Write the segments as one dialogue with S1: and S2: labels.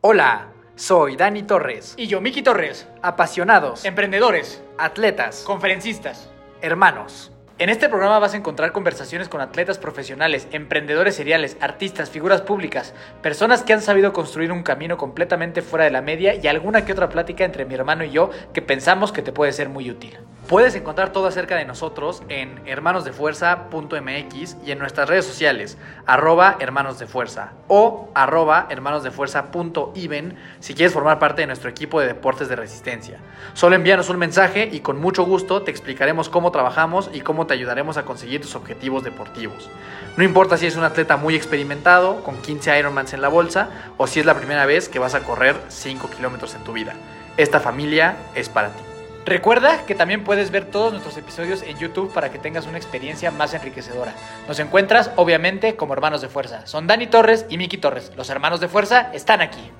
S1: Hola, soy Dani Torres.
S2: Y yo, Miki Torres.
S1: Apasionados,
S2: Emprendedores,
S1: atletas,
S2: conferencistas.
S1: hermanos.
S2: En este programa vas a encontrar conversaciones con atletas profesionales, emprendedores seriales, artistas, figuras públicas, personas que han sabido construir un camino completamente fuera de la media y alguna que otra plática entre mi hermano y yo que pensamos que te puede ser muy útil.
S1: Puedes encontrar todo acerca de nosotros en hermanosdefuerza.mx y en nuestras redes sociales, arroba hermanosdefuerza o arroba hermanosdefuerza.even si quieres formar parte de nuestro equipo de deportes de resistencia. Solo envíanos un mensaje y con mucho gusto te explicaremos cómo trabajamos y cómo te ayudaremos a conseguir tus objetivos deportivos. No importa si es un atleta muy experimentado, con 15 Ironmans en la bolsa, o si es la primera vez que vas a correr 5 kilómetros en tu vida. Esta familia es para ti.
S2: Recuerda que también puedes ver todos nuestros episodios en YouTube para que tengas una experiencia más enriquecedora. Nos encuentras, obviamente, como hermanos de fuerza. Son Dani Torres y Miki Torres. Los hermanos de fuerza están aquí.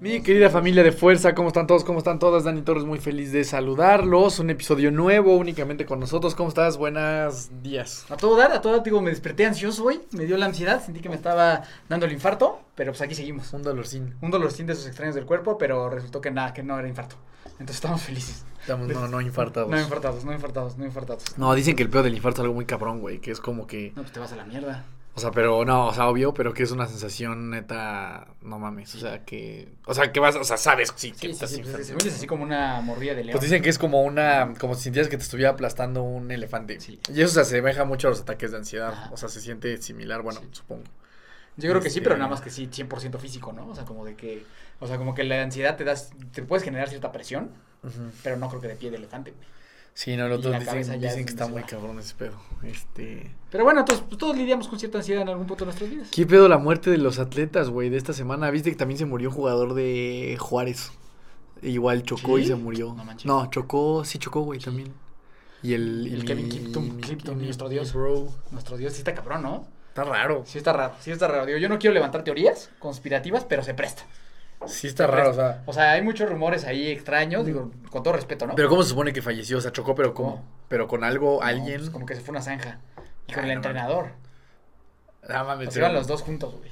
S3: Mi querida familia de fuerza, ¿cómo están todos? ¿Cómo están todas? Dani Torres, muy feliz de saludarlos. Un episodio nuevo únicamente con nosotros. ¿Cómo estás? Buenos días.
S2: A todo dar, a todo dar, digo, me desperté ansioso hoy, me dio la ansiedad, sentí que me estaba dando el infarto, pero pues aquí seguimos.
S3: Un dolorcín.
S2: Un dolorcín de esos extraños del cuerpo, pero resultó que nada, que no era infarto. Entonces estamos felices.
S3: Estamos, no, no infartados.
S2: No infartados, no infartados, no infartados.
S3: No, dicen que el peor del infarto es algo muy cabrón, güey. Que es como que.
S2: No, pues te vas a la mierda.
S3: O sea, pero no, o sea, obvio, pero que es una sensación neta. No mames. O sea, que. O sea, que vas. O sea, sabes sí, que
S2: Sí,
S3: estás
S2: sí, pues, es así como una morrilla de león.
S3: Pues dicen que es como una. Como si sintieras que te estuviera aplastando un elefante.
S2: Sí.
S3: Y eso se asemeja mucho a los ataques de ansiedad.
S2: Ajá.
S3: O sea, se siente similar, bueno, supongo.
S2: Yo creo que sí,
S3: Este-
S2: pero nada más que sí, 100% físico, ¿no? O sea, como de que, o sea, como que la ansiedad te das, te puedes generar cierta presión, pero no creo que de pie de elefante, güey.
S3: Sí, no, los
S2: cabeza
S3: dicen, dicen que está muy cabrón ese pedo. Este.
S2: Pero bueno, pues, todos lidiamos con cierta ansiedad en algún punto de nuestras vidas.
S3: ¿Qué pedo la muerte de los atletas, güey, de esta semana? ¿Viste que también se murió un jugador de Juárez? Igual chocó y se murió.
S2: No manches.
S3: No, chocó, sí chocó, güey,
S2: Sí.
S3: también. Y el... y
S2: El
S3: mi-
S2: Kevin
S3: y mi-
S2: nuestro dios.
S3: Bro.
S2: Nuestro Dios sí está cabrón, ¿no?
S3: Está raro.
S2: Sí está raro, sí está raro. Digo, yo no quiero levantar teorías conspirativas, pero se presta.
S3: Sí está raro, o sea...
S2: O sea, hay muchos rumores ahí extraños, digo, con todo respeto, ¿no?
S3: Pero ¿cómo se supone que falleció? O sea, chocó, pero ¿cómo? Pero con algo,
S2: No,
S3: alguien...
S2: pues como que se fue una zanja. Y con
S3: Ay,
S2: el
S3: no
S2: entrenador.
S3: Ah, mames,
S2: O sea,
S3: pero-
S2: iban los dos juntos, güey.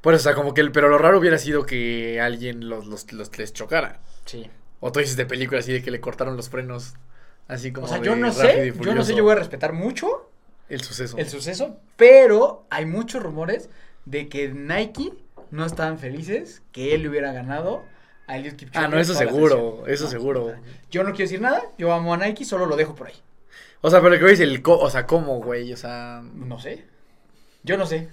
S3: Por eso, o sea, como que el... Pero lo raro hubiera sido que alguien los, los, los les chocara.
S2: Sí.
S3: O tú dices de película así de que le cortaron los frenos. Así como
S2: O sea,
S3: de
S2: yo no
S3: Rápido y
S2: sé, yo no sé, yo voy a respetar mucho
S3: El suceso.
S2: el suceso, pero hay muchos rumores de que Nike no estaban felices que él le hubiera ganado a Eliud Kipchoge.
S3: Ah, no, eso seguro, eso seguro.
S2: Yo no quiero decir nada, yo amo a Nike, solo lo dejo por ahí.
S3: O sea, pero lo que veis el... co- o sea, ¿cómo, güey? O sea...
S2: No sé. Yo no sé.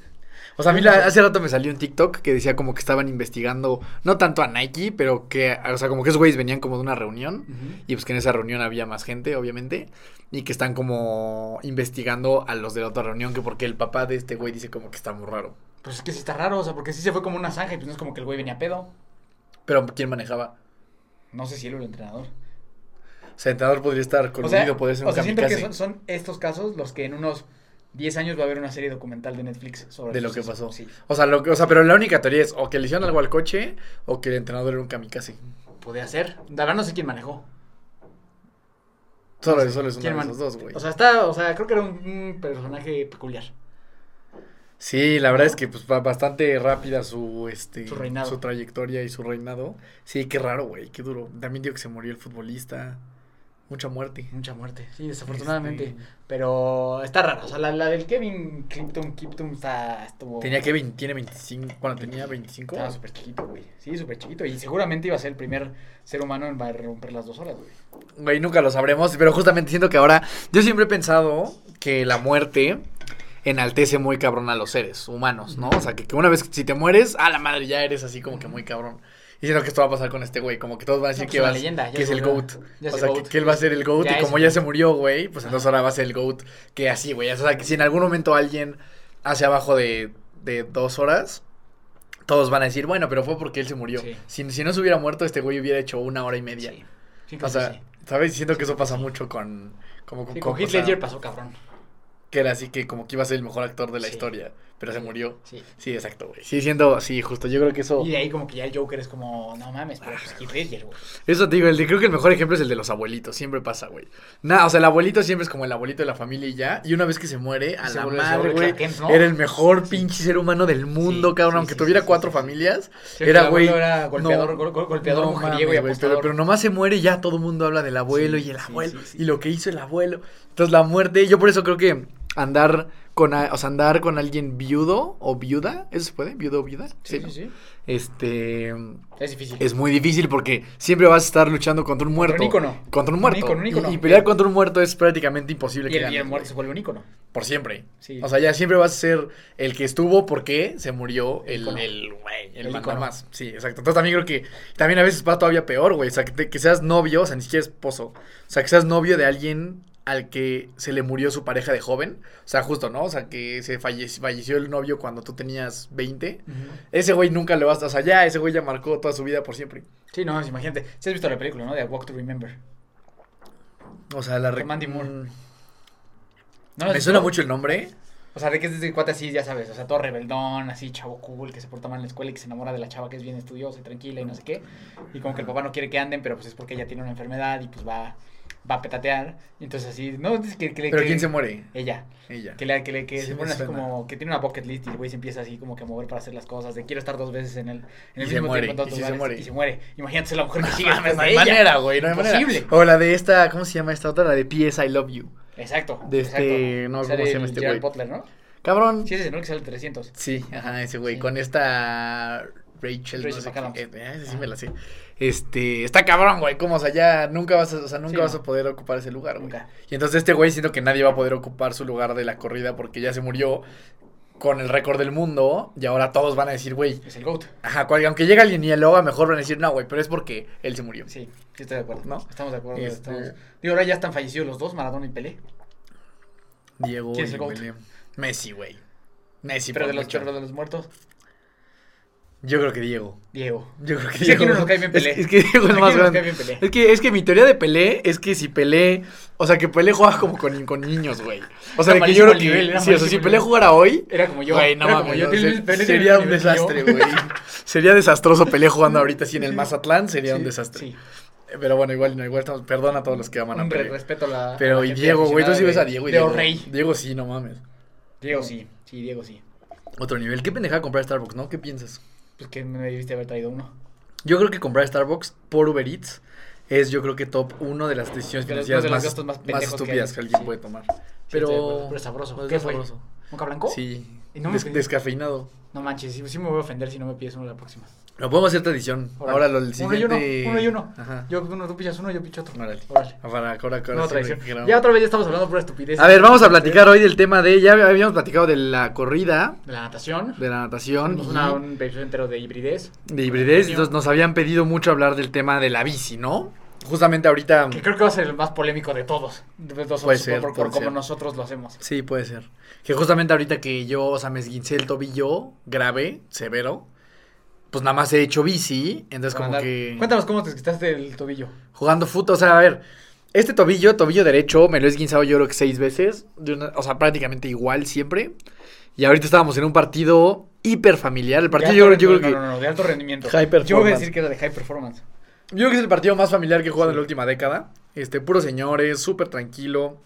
S3: O sea, a mí la- hace rato me salió un TikTok que decía como que estaban investigando, no tanto a Nike, pero que, o sea, como que esos güeyes venían como de una reunión y pues que en esa reunión había más gente, obviamente, y que están como investigando a los de la otra reunión, que porque el papá de este güey dice como que está muy raro.
S2: Pues es que sí está raro, o sea, porque sí se fue como una zanja y pues no es como que el güey venía pedo.
S3: Pero ¿quién manejaba?
S2: No sé si él o el entrenador.
S3: O sea, el entrenador podría estar
S2: O
S3: coludido,
S2: sea,
S3: podría ser
S2: o
S3: un
S2: sea siento que son, son estos casos los que en unos 10 años va a haber una serie documental de Netflix sobre
S3: de lo que pasó.
S2: Sí,
S3: O sea, lo que- o sea, pero la única teoría es o que le hicieron algo al coche o que el entrenador era un kamikaze.
S2: podría ser. La verdad no sé quién manejó.
S3: Solo,
S2: No sé.
S3: solo es uno
S2: ¿Quién
S3: de esos dos, güey.
S2: O sea, está, o sea, creo que era un, un personaje peculiar.
S3: Sí, la verdad es que pues bastante rápida su este
S2: Su reinado.
S3: trayectoria y su reinado. Sí, qué raro, güey, qué duro. También digo que se murió el futbolista. Mucha muerte.
S2: Mucha muerte, sí, desafortunadamente.
S3: Este,
S2: Pero está raro. O sea, la, la del Kevin Clifton, Clifton está, estuvo.
S3: tenía que vein- tiene 25, bueno, tenía 25.
S2: Estaba súper chiquito, güey. Sí, súper chiquito. Y seguramente iba a ser el primer ser humano en romper las dos horas, güey.
S3: Güey, nunca lo sabremos, pero justamente siento que ahora yo siempre he pensado que la muerte enaltece muy cabrón a los seres humanos, ¿no? O sea, que, que una vez que si te mueres, a la madre ya eres así como que muy cabrón. Y siento que esto va a pasar con este güey, como que todos van a decir
S2: No, pues
S3: que,
S2: leyenda,
S3: es el GOAT. o sea,
S2: GOAT.
S3: Que, que él va a ser el GOAT
S2: Ya
S3: y como ya se murió, güey, pues entonces ahora va a ser el GOAT. Que así, güey. O sea, que si en algún momento alguien hace abajo de, de dos horas, todos van a decir, bueno, pero fue porque él se murió.
S2: Sí.
S3: Si, si no se hubiera muerto, este güey hubiera hecho una hora y media.
S2: Sí. Sí,
S3: O sea. ¿sabes? Siento que eso pasa mucho con... Como con, con-
S2: Heath Ledger pasó cabrón.
S3: Que era así que como que iba a ser el mejor actor de la
S2: Sí.
S3: historia. pero se murió.
S2: Sí.
S3: Sí, exacto, güey. Sí, siendo, sí, justo, yo creo que eso...
S2: Y de ahí como que ya el Joker es como, no mames, pero pues Heath Ledger, güey.
S3: Eso te digo, el, de- creo que el mejor ejemplo es el de los abuelitos, siempre pasa, güey. Nada, o sea, el abuelito siempre es como el abuelito de la familia y ya, y una vez que se muere, a
S2: Se
S3: la
S2: vuelve-
S3: madre, güey, era el mejor pinche ser humano del mundo,
S2: Sí,
S3: cabrón, aunque tuviera cuatro familias, era, güey,
S2: era golpeador,
S3: no,
S2: gol- gol- golpeador,
S3: no
S2: mujeriego y
S3: mames, pero,
S2: apostador.
S3: pero nomás se muere y ya todo el mundo habla del abuelo y el abuelo, y lo que hizo el abuelo. Entonces la muerte, yo por eso creo que andar con, a- o sea, andar con alguien viudo o viuda, ¿eso se puede? ¿Viudo o viuda?
S2: Sí,
S3: ¿no?
S2: sí, sí.
S3: Este,
S2: Es difícil.
S3: es muy difícil porque siempre vas a estar luchando contra un
S2: Contra
S3: muerto.
S2: un ícono.
S3: Contra un
S2: Un
S3: muerto.
S2: ícono, un
S3: Y-
S2: ícono.
S3: Y, pelear contra un muerto es prácticamente imposible
S2: Y
S3: que
S2: el, y el
S3: ganes,
S2: muerto
S3: güey.
S2: se vuelve un ícono.
S3: Por siempre.
S2: Sí.
S3: O sea, ya siempre vas a ser el que estuvo porque se murió
S2: El
S3: el, güey, el,
S2: El ícono.
S3: más. Sí, exacto. Entonces también creo que también a veces va todavía peor, güey. O sea, que, te- que seas novio, o sea, ni siquiera esposo. O sea, que seas novio de alguien al que se le murió su pareja de joven. O sea, justo, ¿no? O sea, que se falleció, falleció el novio cuando tú tenías 20. Ese güey nunca le vas a... O sea, ya ese güey ya marcó toda su vida por siempre.
S2: Sí, no, imagínate. Si has visto la película, ¿no? De A Walk to Remember.
S3: O sea, la...
S2: Con Mandy Moore.
S3: Mm,
S2: ¿No
S3: Me suena mucho el nombre.
S2: O sea, de que es de cuate así, ya sabes. O sea, todo rebeldón, así, chavo cool, que se porta mal en la escuela y que se enamora de la chava que es bien estudiosa y tranquila y no sé qué. Y como que el papá no quiere que anden, pero pues es porque ella tiene una enfermedad y pues va, va a petatear. Y entonces así, no, es que, que
S3: ¿Pero
S2: que-
S3: quién se muere?
S2: Ella.
S3: Ella.
S2: Que, le, que, le, que
S3: Sí
S2: se pone así
S3: suena.
S2: como que tiene una bucket list y el güey se empieza así como que a mover para hacer las cosas. De quiero estar dos veces en el, en el
S3: Y
S2: mismo
S3: muere,
S2: tiempo en dos
S3: y se muere.
S2: y se muere. Imagínate la mujer que sigue después
S3: no
S2: de
S3: hay
S2: ella.
S3: manera, güey, no hay manera.
S2: Imposible.
S3: O la de esta, ¿cómo se llama esta otra? La de P.S. I Love You.
S2: Exacto.
S3: De este-
S2: exacto.
S3: no, ¿cómo se llama
S2: el
S3: este güey?
S2: Butler, ¿no?
S3: Cabrón.
S2: Sí, ese, ¿no? Que sale el 300.
S3: Sí, ajá, ese güey.
S2: Sí.
S3: Con esta Rachel,
S2: Rachel
S3: no sé qué. eh, ese sí me la sé. Este, está cabrón, güey. Como, o sea, ya nunca vas a, o sea, nunca
S2: Sí,
S3: vas
S2: no.
S3: a poder ocupar ese lugar, güey.
S2: Nunca.
S3: Y entonces este güey siento que nadie va a poder ocupar su lugar de la corrida porque ya se murió con el récord del mundo y ahora todos van a decir, güey,
S2: Es el GOAT.
S3: ajá, cual- aunque llegue alguien y haga, mejor van a decir, no, güey, pero es porque él se murió.
S2: Sí, sí estoy de acuerdo.
S3: ¿No?
S2: Estamos de acuerdo.
S3: Este-
S2: estamos- Digo, ahora ya están fallecidos los dos, Maradona y Pelé.
S3: Diego
S2: ¿Quién es
S3: y
S2: el GOAT?
S3: Pelé. Messi, güey. Messi,
S2: pero, de los, pero de los muertos,
S3: Yo creo que Diego.
S2: Diego.
S3: Yo creo que
S2: Sí, aquí
S3: Diego.
S2: no nos cae bien Pelé.
S3: Es, es que Diego es
S2: Aquí
S3: más
S2: no nos
S3: grande.
S2: cae bien Pelé.
S3: Es que, es que mi teoría de Pelé es que si Pelé, o sea, que Pelé juega como con, con niños, güey. O sea, que yo creo que,
S2: nivel, era
S3: sí, o sea, si Pelé jugara hoy,
S2: Era como yo.
S3: güey, no
S2: era
S3: mames,
S2: como yo.
S3: no, se-
S2: Pelé
S3: sería un desastre, güey. Sería desastroso Pelé jugando ahorita así en el. Mazatlán, sería un desastre.
S2: Sí.
S3: Pero bueno, igual, no, igual estamos, perdón a todos los que aman a Pelé.
S2: respeto la.
S3: Pero y Diego, güey, tú sí ves a Diego y Diego.
S2: O'Reilly.
S3: Diego sí, no mames.
S2: Diego sí, sí, Diego sí.
S3: Otro nivel. ¿Qué pendejada comprar Starbucks, no? ¿Qué piensas?
S2: Pues que me debiste haber traído uno.
S3: Yo creo que comprar Starbucks por Uber Eats es yo creo que top uno de las decisiones financieras
S2: de
S3: más,
S2: más
S3: más
S2: pendejos que
S3: estúpidas
S2: hay.
S3: que, alguien
S2: Sí.
S3: puede tomar.
S2: Sí,
S3: Pero,
S2: pero es sabroso. ¿Qué
S3: es
S2: fue?
S3: sabroso.
S2: ¿Moca blanco?
S3: Sí.
S2: No
S3: Des- descafeinado.
S2: No manches, sí, sí me voy a ofender si no me pides uno la próxima.
S3: Lo podemos hacer tradición. Ahora lo del
S2: Uno y
S3: siguiente.
S2: uno, uno y uno.
S3: Ajá.
S2: Yo uno, tú pillas uno, yo picho otro.
S3: Órale.
S2: Órale.
S3: Para, ahora, ahora,
S2: tradición.
S3: grabamos.
S2: Ya otra vez ya estamos hablando pura estupidez.
S3: A ver, vamos a platicar hoy del tema de. Ya habíamos platicado de la corrida,
S2: De la natación.
S3: de la natación
S2: una- un episodio entero de hibridez.
S3: de hibridez. Entonces nos habían pedido mucho hablar del tema de la bici, ¿no? Justamente ahorita.
S2: Que creo que va a ser el más polémico de todos. De todos
S3: Puede ser,
S2: por, por como nosotros lo hacemos.
S3: Sí, puede ser. Que justamente ahorita que yo, o sea, me esguincé el tobillo grave, severo, pues nada más he hecho bici, entonces
S2: Para
S3: como
S2: andar.
S3: que
S2: Cuéntanos cómo te quitaste el tobillo.
S3: jugando fútbol, o sea, a ver, este tobillo, tobillo derecho, me lo he esguinzado yo creo que seis veces, de una- o sea, prácticamente igual siempre. Y ahorita estábamos en un partido hiper familiar, el partido yo, creo
S2: re-
S3: que...
S2: no, no, no, de alto rendimiento.
S3: High
S2: Yo voy a
S3: performance.
S2: decir que era de high performance.
S3: Yo creo que es el partido más familiar que he jugado en la última década. Este, puros señores, súper tranquilo.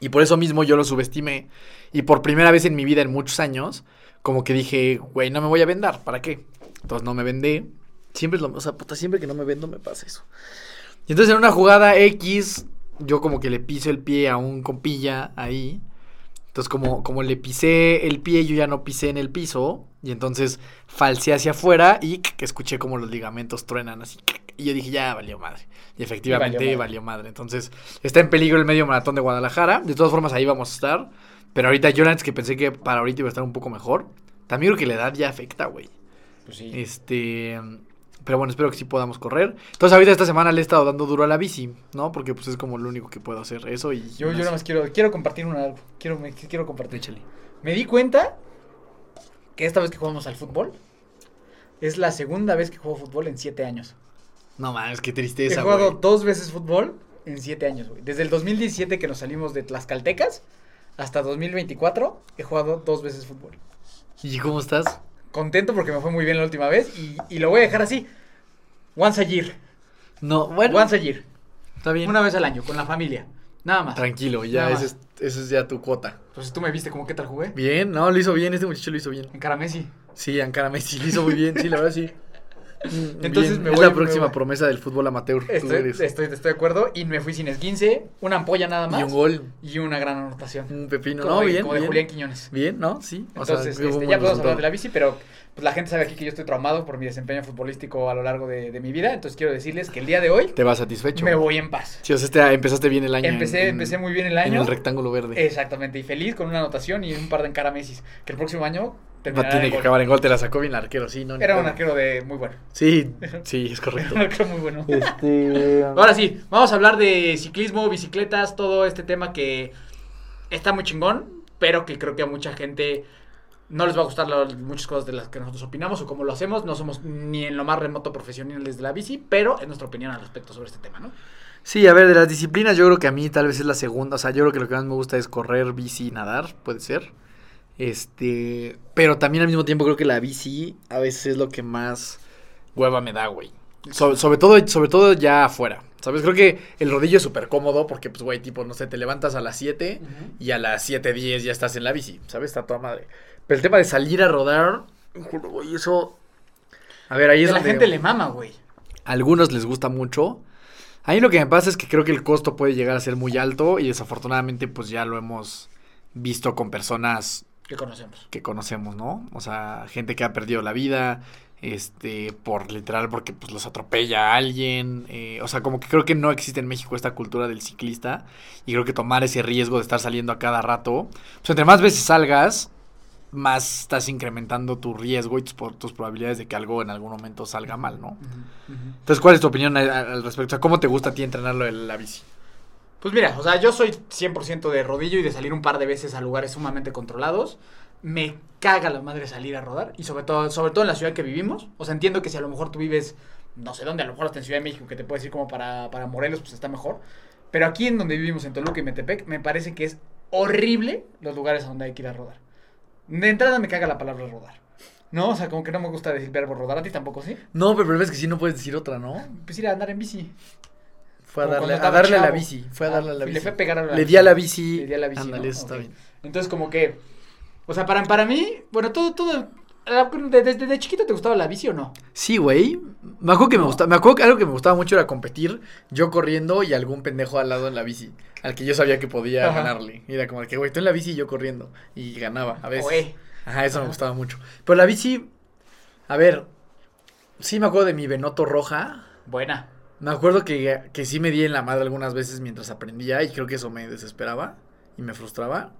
S3: Y por eso mismo yo lo subestimé. Y por primera vez en mi vida, en muchos años, como que dije, güey, no me voy a vender, ¿para qué? Entonces no me vendé. Siempre es lo, o sea, puta, siempre que no me vendo me pasa eso. Y entonces en una jugada X, yo como que le piso el pie a un compilla ahí. Entonces como, como le pisé el pie, yo ya no pisé en el piso. Y entonces falseé hacia afuera y que escuché como los ligamentos truenan así. Y yo dije, ya valió madre. Y efectivamente
S2: valió
S3: valió
S2: madre.
S3: madre. Entonces está en peligro el medio maratón de Guadalajara. De todas formas ahí vamos a estar. Pero ahorita yo antes que pensé que para ahorita iba a estar un poco mejor. También creo que la edad ya afecta, güey.
S2: Pues sí.
S3: Este. Pero bueno, espero que sí podamos correr. Entonces, ahorita esta semana le he estado dando duro a la bici, ¿no? Porque pues es como lo único que puedo hacer. Eso y.
S2: Yo, yo nada más quiero, quiero compartir una algo. Quiero, me, quiero compartir.
S3: Échale.
S2: Me di cuenta que esta vez que jugamos al fútbol es la segunda vez que juego fútbol en siete años.
S3: No mames, qué
S2: He
S3: tristeza,
S2: jugado
S3: güey.
S2: dos veces fútbol en siete años, güey. Desde el 2017 que nos salimos de Tlaxcaltecas hasta 2024 he jugado dos veces fútbol.
S3: ¿Y cómo estás?
S2: Contento porque me fue muy bien la última vez y, y lo voy a dejar así. Once a year.
S3: No, bueno.
S2: Once a year.
S3: Está bien.
S2: Una vez al año, con la familia. Nada más.
S3: Tranquilo, ya
S2: Nada
S3: ese es, ese es ya tu cuota.
S2: Entonces tú me viste como qué tal jugué.
S3: Bien, no, lo hizo bien, este muchacho lo hizo bien.
S2: En cara Messi.
S3: Sí, Ankara Messi lo hizo muy bien, sí, la verdad sí. Mm,
S2: Entonces
S3: bien.
S2: me
S3: es
S2: voy-
S3: la
S2: me
S3: próxima
S2: voy.
S3: promesa del fútbol amateur.
S2: Estoy,
S3: eres.
S2: estoy, estoy de acuerdo y me fui sin esguince, una ampolla nada más
S3: Y un gol,
S2: y una gran anotación.
S3: un pepino.
S2: como
S3: no,
S2: de,
S3: bien,
S2: como de. Julián Quiñones.
S3: Bien, ¿no? Sí. o sea,
S2: Entonces,
S3: un
S2: este, ya podemos hablar de la bici, pero pues, la gente sabe aquí que yo estoy traumado por mi desempeño futbolístico a lo largo de, de mi vida. Entonces quiero decirles que el día de hoy
S3: Te vas satisfecho.
S2: me voy en paz.
S3: Sí, o sea, este- empezaste bien el año.
S2: Empecé,
S3: en-
S2: empecé muy bien el
S3: En
S2: año.
S3: el rectángulo verde.
S2: Exactamente, y feliz con una anotación y un par de encara Messi. Que el próximo año Terminará
S3: tiene
S2: en
S3: que
S2: gol.
S3: acabar en gol, te la sacó bien el arquero, sí, ¿no? Ni
S2: Era un arquero de muy bueno.
S3: Sí, sí, es correcto.
S2: Un arquero muy bueno.
S3: este...
S2: Ahora sí, vamos a hablar de ciclismo, bicicletas, todo este tema que está muy chingón, pero que creo que a mucha gente no les va a gustar lo- muchas cosas de las que nosotros opinamos o cómo lo hacemos. No somos ni en lo más remoto profesionales de la bici, pero es nuestra opinión al respecto sobre este tema, ¿no?
S3: Sí, a ver, de las disciplinas yo creo que a mí tal vez es la segunda, o sea, yo creo que lo que más me gusta es correr, bici y nadar, puede ser. Este, pero también al mismo tiempo creo que la bici a veces es lo que más hueva me da, güey. So- sobre todo sobre todo ya afuera. ¿Sabes? Creo que el rodillo es súper cómodo porque pues güey, tipo, no sé, te levantas a las 7 y a las 7:10 ya estás en la bici, ¿sabes? Está toda madre. Pero el tema de salir a rodar, güey, eso A ver, ahí es
S2: a la
S3: donde
S2: gente le mama, güey.
S3: a algunos les gusta mucho. A mí lo que me pasa es que creo que el costo puede llegar a ser muy alto y desafortunadamente pues ya lo hemos visto con personas
S2: Que conocemos.
S3: que conocemos, ¿no? O sea, gente que ha perdido la vida, este, por literal, porque pues los atropella a alguien. eh, o sea, como que creo que no existe en México esta cultura del ciclista. Y creo que tomar ese riesgo de estar saliendo a cada rato. Pues entre más veces salgas, más estás incrementando tu riesgo y tus, po- tus probabilidades de que algo en algún momento salga mal, ¿no? Entonces, ¿cuál es tu opinión al, al respecto? O sea, ¿cómo te gusta a ti entrenarlo en la bici?
S2: Pues mira, o sea, yo soy 100% de rodillo y de salir un par de veces a lugares sumamente controlados. Me caga la madre salir a rodar y sobre todo, sobre todo en la ciudad que vivimos. O sea, entiendo que si a lo mejor tú vives, no sé dónde, a lo mejor hasta en Ciudad de México, que te puedes ir como para, para Morelos, pues está mejor. Pero aquí en donde vivimos, en Toluca y Metepec, me parece que es horrible los lugares a donde hay que ir a rodar. De entrada me caga la palabra rodar. No, o sea, como que no me gusta decir verbo rodar. ¿A ti tampoco, sí?
S3: No, pero el problema es que sí no puedes decir otra, ¿no?
S2: Pues ir a andar en bici.
S3: Fue a darle, a darle la bici. Fue a
S2: Ah,
S3: darle la bici.
S2: Le fue a pegar a la
S3: Le di a la bici.
S2: Le di a la bici.
S3: Ándale,
S2: ¿no?
S3: eso está bien.
S2: Entonces, como que. O sea, para, para mí, bueno, todo, todo. Desde, desde chiquito te gustaba la bici o no?
S3: Sí, güey. Me acuerdo que me gustaba, me acuerdo que algo que me gustaba mucho era competir, yo corriendo y algún pendejo al lado en la bici, al que yo sabía que podía
S2: Ajá.
S3: ganarle. Y era como que, güey, tú en la bici y yo corriendo. Y ganaba, a veces.
S2: Oe.
S3: Ajá, eso me gustaba mucho. Pero la bici, a ver, sí me acuerdo de mi Benoto roja.
S2: Buena.
S3: Me acuerdo que, que sí me di en la madre algunas veces mientras aprendía y creo que eso me desesperaba y me frustraba.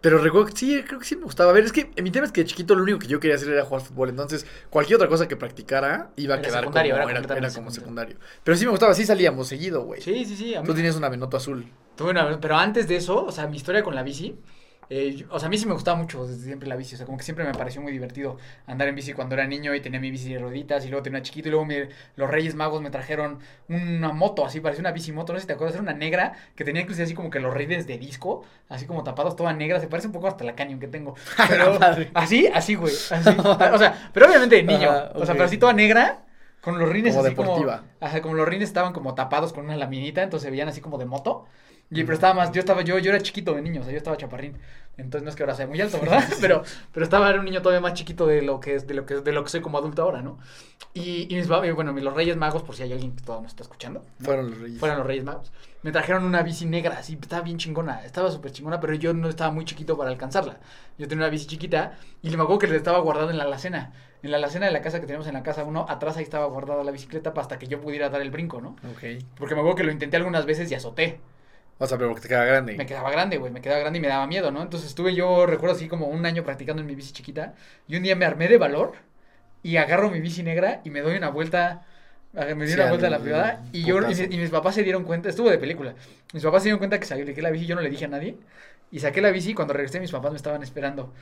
S3: Pero recuerdo que sí, creo que sí me gustaba. A ver, es que mi tema es que de chiquito lo único que yo quería hacer era jugar fútbol. Entonces, cualquier otra cosa que practicara iba a
S2: Era
S3: quedar como,
S2: secundario, era
S3: era, como
S2: secundario.
S3: Pero sí me gustaba, sí salíamos seguido, güey.
S2: Sí, sí, sí. A mí,
S3: Tú tenías una Benoto azul.
S2: tuve una- pero antes de eso, o sea, mi historia con la bici. Eh, yo- o sea, a mí sí me gustaba mucho desde siempre la bici. O sea, como que siempre me pareció muy divertido andar en bici cuando era niño y tenía mi bici de rueditas y luego tenía una chiquita y luego me- los Reyes Magos me trajeron una moto, así parecía una bici moto, no sé si te acuerdas, era una negra que tenía incluso así como que los reyes de disco, así como tapados, toda negra, se parece un poco hasta la Canyon que tengo. Pero así, así, güey, así. O sea, pero obviamente de niño, o sea, pero así toda negra. Con los rines
S3: Como
S2: así
S3: deportiva.
S2: como. Ajá, como los rines estaban como tapados con una laminita, entonces se veían así como de moto. Y pero estaba más, yo estaba, yo, yo era chiquito de niño, o sea, yo estaba chaparrín. Entonces no es que ahora sea muy alto, ¿verdad? Pero, pero estaba, era un niño todavía más chiquito de lo que es, de lo que, de lo que soy como adulto ahora, ¿no? Y, y mis, bueno, los Reyes Magos, por si hay alguien que todavía nos está escuchando. ¿no?
S3: Fueron los reyes.
S2: Fueron los Reyes Magos. Me trajeron una bici negra, así, estaba bien chingona, estaba súper chingona, pero yo no estaba muy chiquito para alcanzarla. Yo tenía una bici chiquita y me acuerdo que le estaba guardada en la alacena. En la alacena de la casa que tenemos en la casa uno, atrás ahí estaba guardada la bicicleta para hasta que yo pudiera dar el brinco, ¿no?
S3: Ok.
S2: Porque me acuerdo que lo intenté algunas veces y azoté.
S3: O sea, pero porque te queda grande.
S2: Me quedaba grande, güey, me quedaba grande y me daba miedo, ¿no? Entonces estuve yo, recuerdo así como un año practicando en mi bici chiquita y un día me armé de valor y agarro mi bici negra y me doy una vuelta, me di
S3: Sí,
S2: una vuelta a la privada y yo y, mis papás se dieron cuenta, estuvo de película, mis papás se dieron cuenta que saqué la bici, yo no le dije a nadie y saqué la bici y cuando regresé mis papás me estaban esperando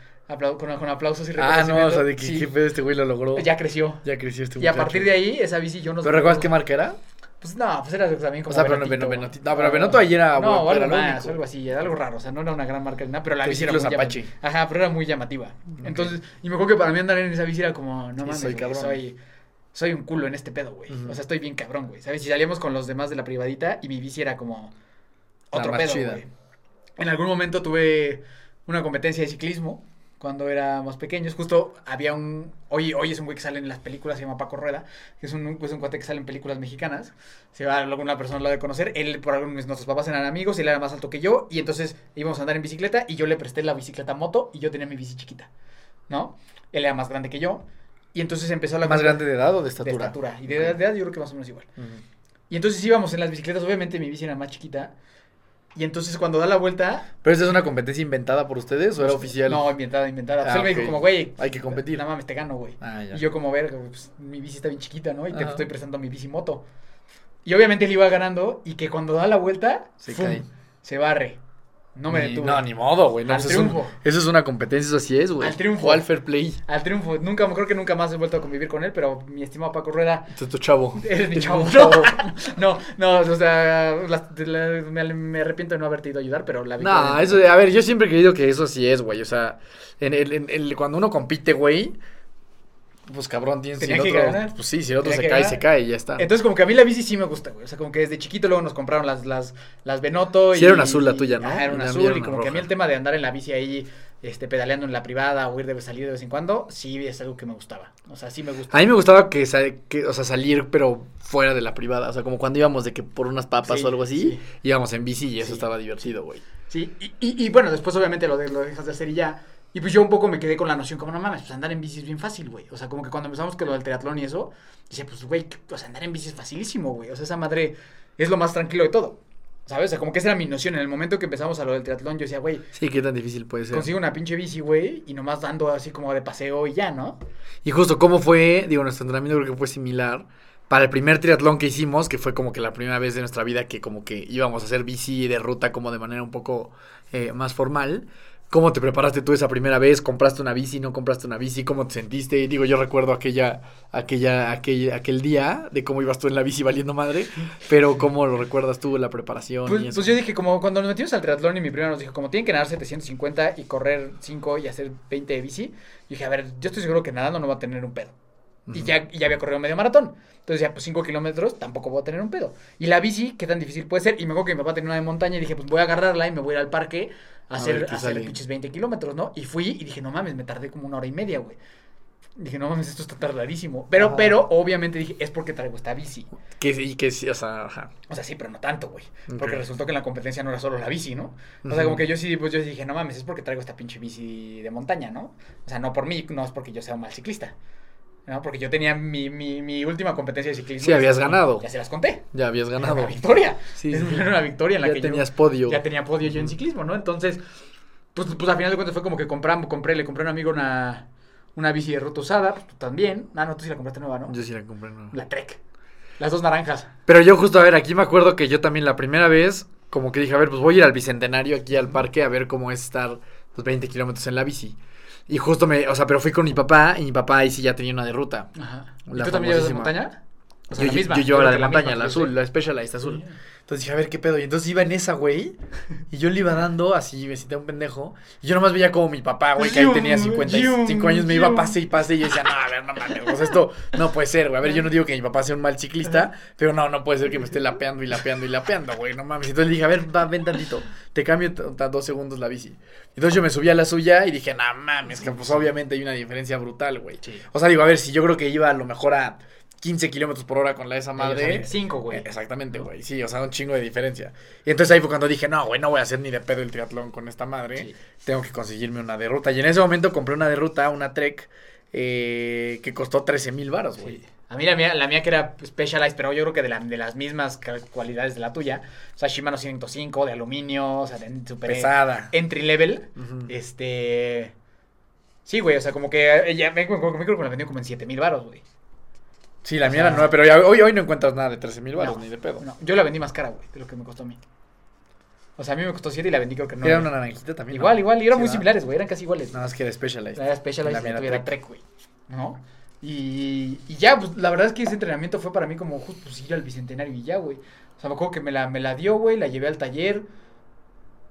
S2: con, con aplausos y
S3: Ah, no, o sea, de que
S2: Sí,
S3: este güey lo logró.
S2: ya creció.
S3: Ya creció este
S2: Y a partir de ahí, esa bici yo no
S3: ¿Pero recuerdas qué marca era?
S2: Pues no, pues era también como
S3: O sea, pero no,
S2: Benotito.
S3: Beno- Benotito- no, pero Benoto ahí era,
S2: No,
S3: bueno,
S2: algo más,
S3: único.
S2: algo así, era algo raro, o sea, no era una gran marca ni nada, pero la bici era muy
S3: Apache.
S2: Ajá, pero era muy llamativa. Entonces, y me acuerdo que para mí andar en esa bici era como, no
S3: Sí,
S2: mames,
S3: soy
S2: soy, soy un culo en este pedo, güey. O sea, estoy bien cabrón, güey, ¿sabes? Si salíamos con los demás de la privadita y mi bici era como otro pedo, güey. En algún momento tuve una competencia de ciclismo cuando éramos pequeños. Justo había un. Hoy, hoy es un güey que sale en las películas, se llama Paco Rueda, que es un, es un cuate que sale en películas mexicanas. Se va, alguna persona lo de conocer. Él, por algún nuestros papás eran amigos, él era más alto que yo. Y entonces íbamos a andar en bicicleta y yo le presté la bicicleta moto y yo tenía mi bici chiquita. ¿No? Él era más grande que yo. Y entonces empezó la
S3: ¿Más grande de edad o de
S2: de
S3: estatura?
S2: estatura. Y de, edad- de edad yo creo que más o menos igual.
S3: Ujú.
S2: Y entonces íbamos en las bicicletas, obviamente mi bici era más chiquita. Y entonces cuando da la vuelta,
S3: ¿Pero esta es una competencia inventada por ustedes o era oficial?
S2: No, inventada, inventada. Pues
S3: Ah,
S2: él me dijo como, güey,
S3: Hay que competir.
S2: No mames, te gano, güey.
S3: Ah.
S2: Y yo como, ver, pues, mi bici está bien chiquita, ¿no? Y te estoy prestando mi bici moto. Y obviamente él iba ganando y que cuando da la vuelta,
S3: Se
S2: ¡fum!
S3: cae.
S2: se barre. No me
S3: Ni-
S2: detuve.
S3: No, ni modo, güey. No,
S2: Al
S3: eso, es un-
S2: triunfo.
S3: eso es una competencia, eso así es, güey.
S2: Al triunfo.
S3: O al fair play.
S2: Al triunfo. Nunca, creo que nunca más he vuelto a convivir con él, pero mi estimado Paco Rueda,
S3: Este es tu chavo.
S2: eres mi
S3: Es
S2: chavo. No, no, o sea, la- me, me arrepiento de no haberte ido a ayudar, pero la victoria-
S3: No, eso, a ver, yo siempre he creído que eso sí es, güey. O sea, en el, en el- cuando uno compite, güey, pues cabrón, tienes si
S2: Tenía
S3: el
S2: que
S3: otro,
S2: ganar.
S3: pues sí, si el otro
S2: Tenía
S3: se cae,
S2: ganar.
S3: se cae y ya está.
S2: Entonces, como que a mí la bici sí me gusta, güey. O sea, como que desde chiquito luego nos compraron las, las, las Benoto.
S3: Sí, era una azul la tuya, ¿no?
S2: Ajá, era una azul.
S3: era
S2: Y como que a mí el tema de andar en la bici ahí, este, pedaleando en la privada o ir de salir de vez en cuando, sí es algo que me gustaba. O sea, sí me gusta.
S3: A mí me gustaba que, que, o sea, salir, pero fuera de la privada. O sea, como cuando íbamos de que por unas papas
S2: Sí,
S3: o algo así,
S2: sí.
S3: íbamos en bici y eso
S2: Sí.
S3: estaba divertido, güey.
S2: Sí, y, y, y bueno, después obviamente lo, de, lo dejas de hacer y ya. Y pues yo un poco me quedé con la noción, como no mames, pues andar en bici es bien fácil, güey. O sea, como que cuando empezamos con lo del triatlón y eso, dice, pues güey, que- o sea, andar en bici es facilísimo, güey. O sea, esa madre es lo más tranquilo de todo. ¿Sabes? O sea, como que esa era mi noción. En el momento que empezamos a lo del triatlón, yo decía, güey,
S3: Sí, qué tan difícil puede ser.
S2: consigo una pinche bici, güey, y nomás dando así como de paseo y ya, ¿no?
S3: Y justo cómo fue, digo, nuestro entrenamiento creo que fue similar. Para el primer triatlón que hicimos, que fue como que la primera vez de nuestra vida que como que íbamos a hacer bici de ruta como de manera un poco eh, más formal. ¿Cómo te preparaste tú esa primera vez? ¿Compraste una bici? ¿No compraste una bici? ¿Cómo te sentiste? Digo, yo recuerdo aquella, aquella, aquel, aquel día de cómo ibas tú en la bici valiendo madre, pero ¿cómo lo recuerdas tú, la preparación? y
S2: Pues,
S3: eso?
S2: pues yo dije, como cuando nos metimos al triatlón y mi prima nos dijo, como tienen que nadar 750 y correr 5 y hacer 20 de bici, yo dije, a ver, yo estoy seguro que nadando no va a tener un pedo. Y
S3: Ujú.
S2: ya, y ya había corrido medio maratón. Entonces ya, pues 5 kilómetros tampoco voy a tener un pedo. Y la bici, ¿qué tan difícil puede ser? Y me acuerdo que mi papá tenía una de montaña y dije, pues voy a agarrarla y me voy a ir al parque a hacer, a hacer pinches 20 kilómetros, ¿no? Y fui y dije, no mames, me tardé como una hora y media, güey. Dije, no mames, esto está tardadísimo. Pero,
S3: Ajá.
S2: pero, obviamente dije, es porque traigo esta bici.
S3: Que, y que sí, o sea, ajá.
S2: O sea, sí, pero no tanto, güey. Porque
S3: Ok.
S2: resultó que en la competencia no era solo la bici, ¿no? O sea,
S3: Ujú.
S2: como que yo sí, pues yo dije, no mames, es porque traigo esta pinche bici de montaña, ¿no? O sea, no por mí, no es porque yo sea un mal ciclista. ¿No? Porque yo tenía mi, mi, mi última competencia de ciclismo.
S3: Sí, habías ganado.
S2: Ya se las conté.
S3: Ya habías
S2: Era
S3: ganado.
S2: una victoria.
S3: Sí.
S2: Era una victoria en la
S3: ya
S2: que
S3: tenías
S2: yo
S3: podio.
S2: ya tenía podio yo en ciclismo, ¿no? Entonces, pues, pues al final de cuentas fue como que compramos, compré, le compré a un amigo una, una bici de ruta usada, pues tú también. Ah, no, tú sí la compraste nueva, ¿no?
S3: Yo sí la compré, no.
S2: La Trek. Las dos naranjas.
S3: Pero yo justo, a ver, aquí me acuerdo que yo también la primera vez, como que dije, a ver, pues voy a ir al Bicentenario aquí al parque a ver cómo es estar pues 20 kilómetros en la bici. Y justo me, o sea, pero fui con mi papá y mi papá ahí sí ya tenía una de ruta.
S2: Ajá. ¿Y
S3: La
S2: tú también llevas de montaña? O sea,
S3: yo,
S2: la
S3: yo-
S2: misma.
S3: yo llevaba la
S2: creo
S3: de montaña,
S2: misma,
S3: la azul,
S2: sí.
S3: la Specialized azul. Entonces dije, a ver qué pedo. Y entonces iba en esa, güey. Y yo le iba dando así, me senté un pendejo. Y yo nomás veía como mi papá, güey, que ahí tenía 55 años, me iba pase y pase. Y yo decía, no, a ver, no mames. O sea, esto no puede ser, güey. A ver, yo no digo que mi papá sea un mal ciclista, pero no, no puede ser que me esté lapeando y lapeando y lapeando, güey. No mames. Entonces le dije, a ver, va, ven tantito. Te cambio dos segundos la bici. Entonces yo me subí a la suya y dije, no mames, que pues obviamente hay una diferencia brutal, güey.
S2: Sí.
S3: O sea, digo, a ver, si yo creo que iba a lo mejor a 15 kilómetros por hora con la de esa madre.
S2: 5, güey.
S3: Eh, Exactamente, güey. Sí, o sea, un chingo de diferencia. Y entonces ahí fue cuando dije, no, güey, no voy a hacer ni de pedo el triatlón con esta madre.
S2: Sí.
S3: Tengo que conseguirme una de ruta. Y en ese momento compré una de ruta, una Trek, eh, que costó 13 mil baros, güey.
S2: Sí. A mí la mía, la mía que era Specialized, pero yo creo que de, la- de las mismas cualidades de la tuya. O sea, Shimano 105, de aluminio, o sea, de super
S3: Pesada.
S2: entry level. Este. Sí, güey, o sea, como que ella me, me, me creo que me la vendió como en 7 mil baros, güey.
S3: Sí, la
S2: o
S3: mía
S2: sea-
S3: era nueva, pero ya hoy, hoy no encuentras nada de 13 mil baros,
S2: No,
S3: ni de pedo.
S2: No, yo la vendí más cara, güey, de lo que me costó a mí. O sea, a mí me costó 7 y la vendí creo que no.
S3: Era una naranjita también.
S2: Igual,
S3: ¿no?
S2: igual, y eran
S3: Sí,
S2: muy similares, güey, eran casi iguales.
S3: Nada más que era Specialized.
S2: Era Specialized
S3: La
S2: y la
S3: Trek.
S2: Güey. ¿No? Y, y ya, pues la verdad es que ese entrenamiento fue para mí como justo pues, ir al bicentenario y ya, güey. O sea, me acuerdo que me la, me la dio, güey, la llevé al taller.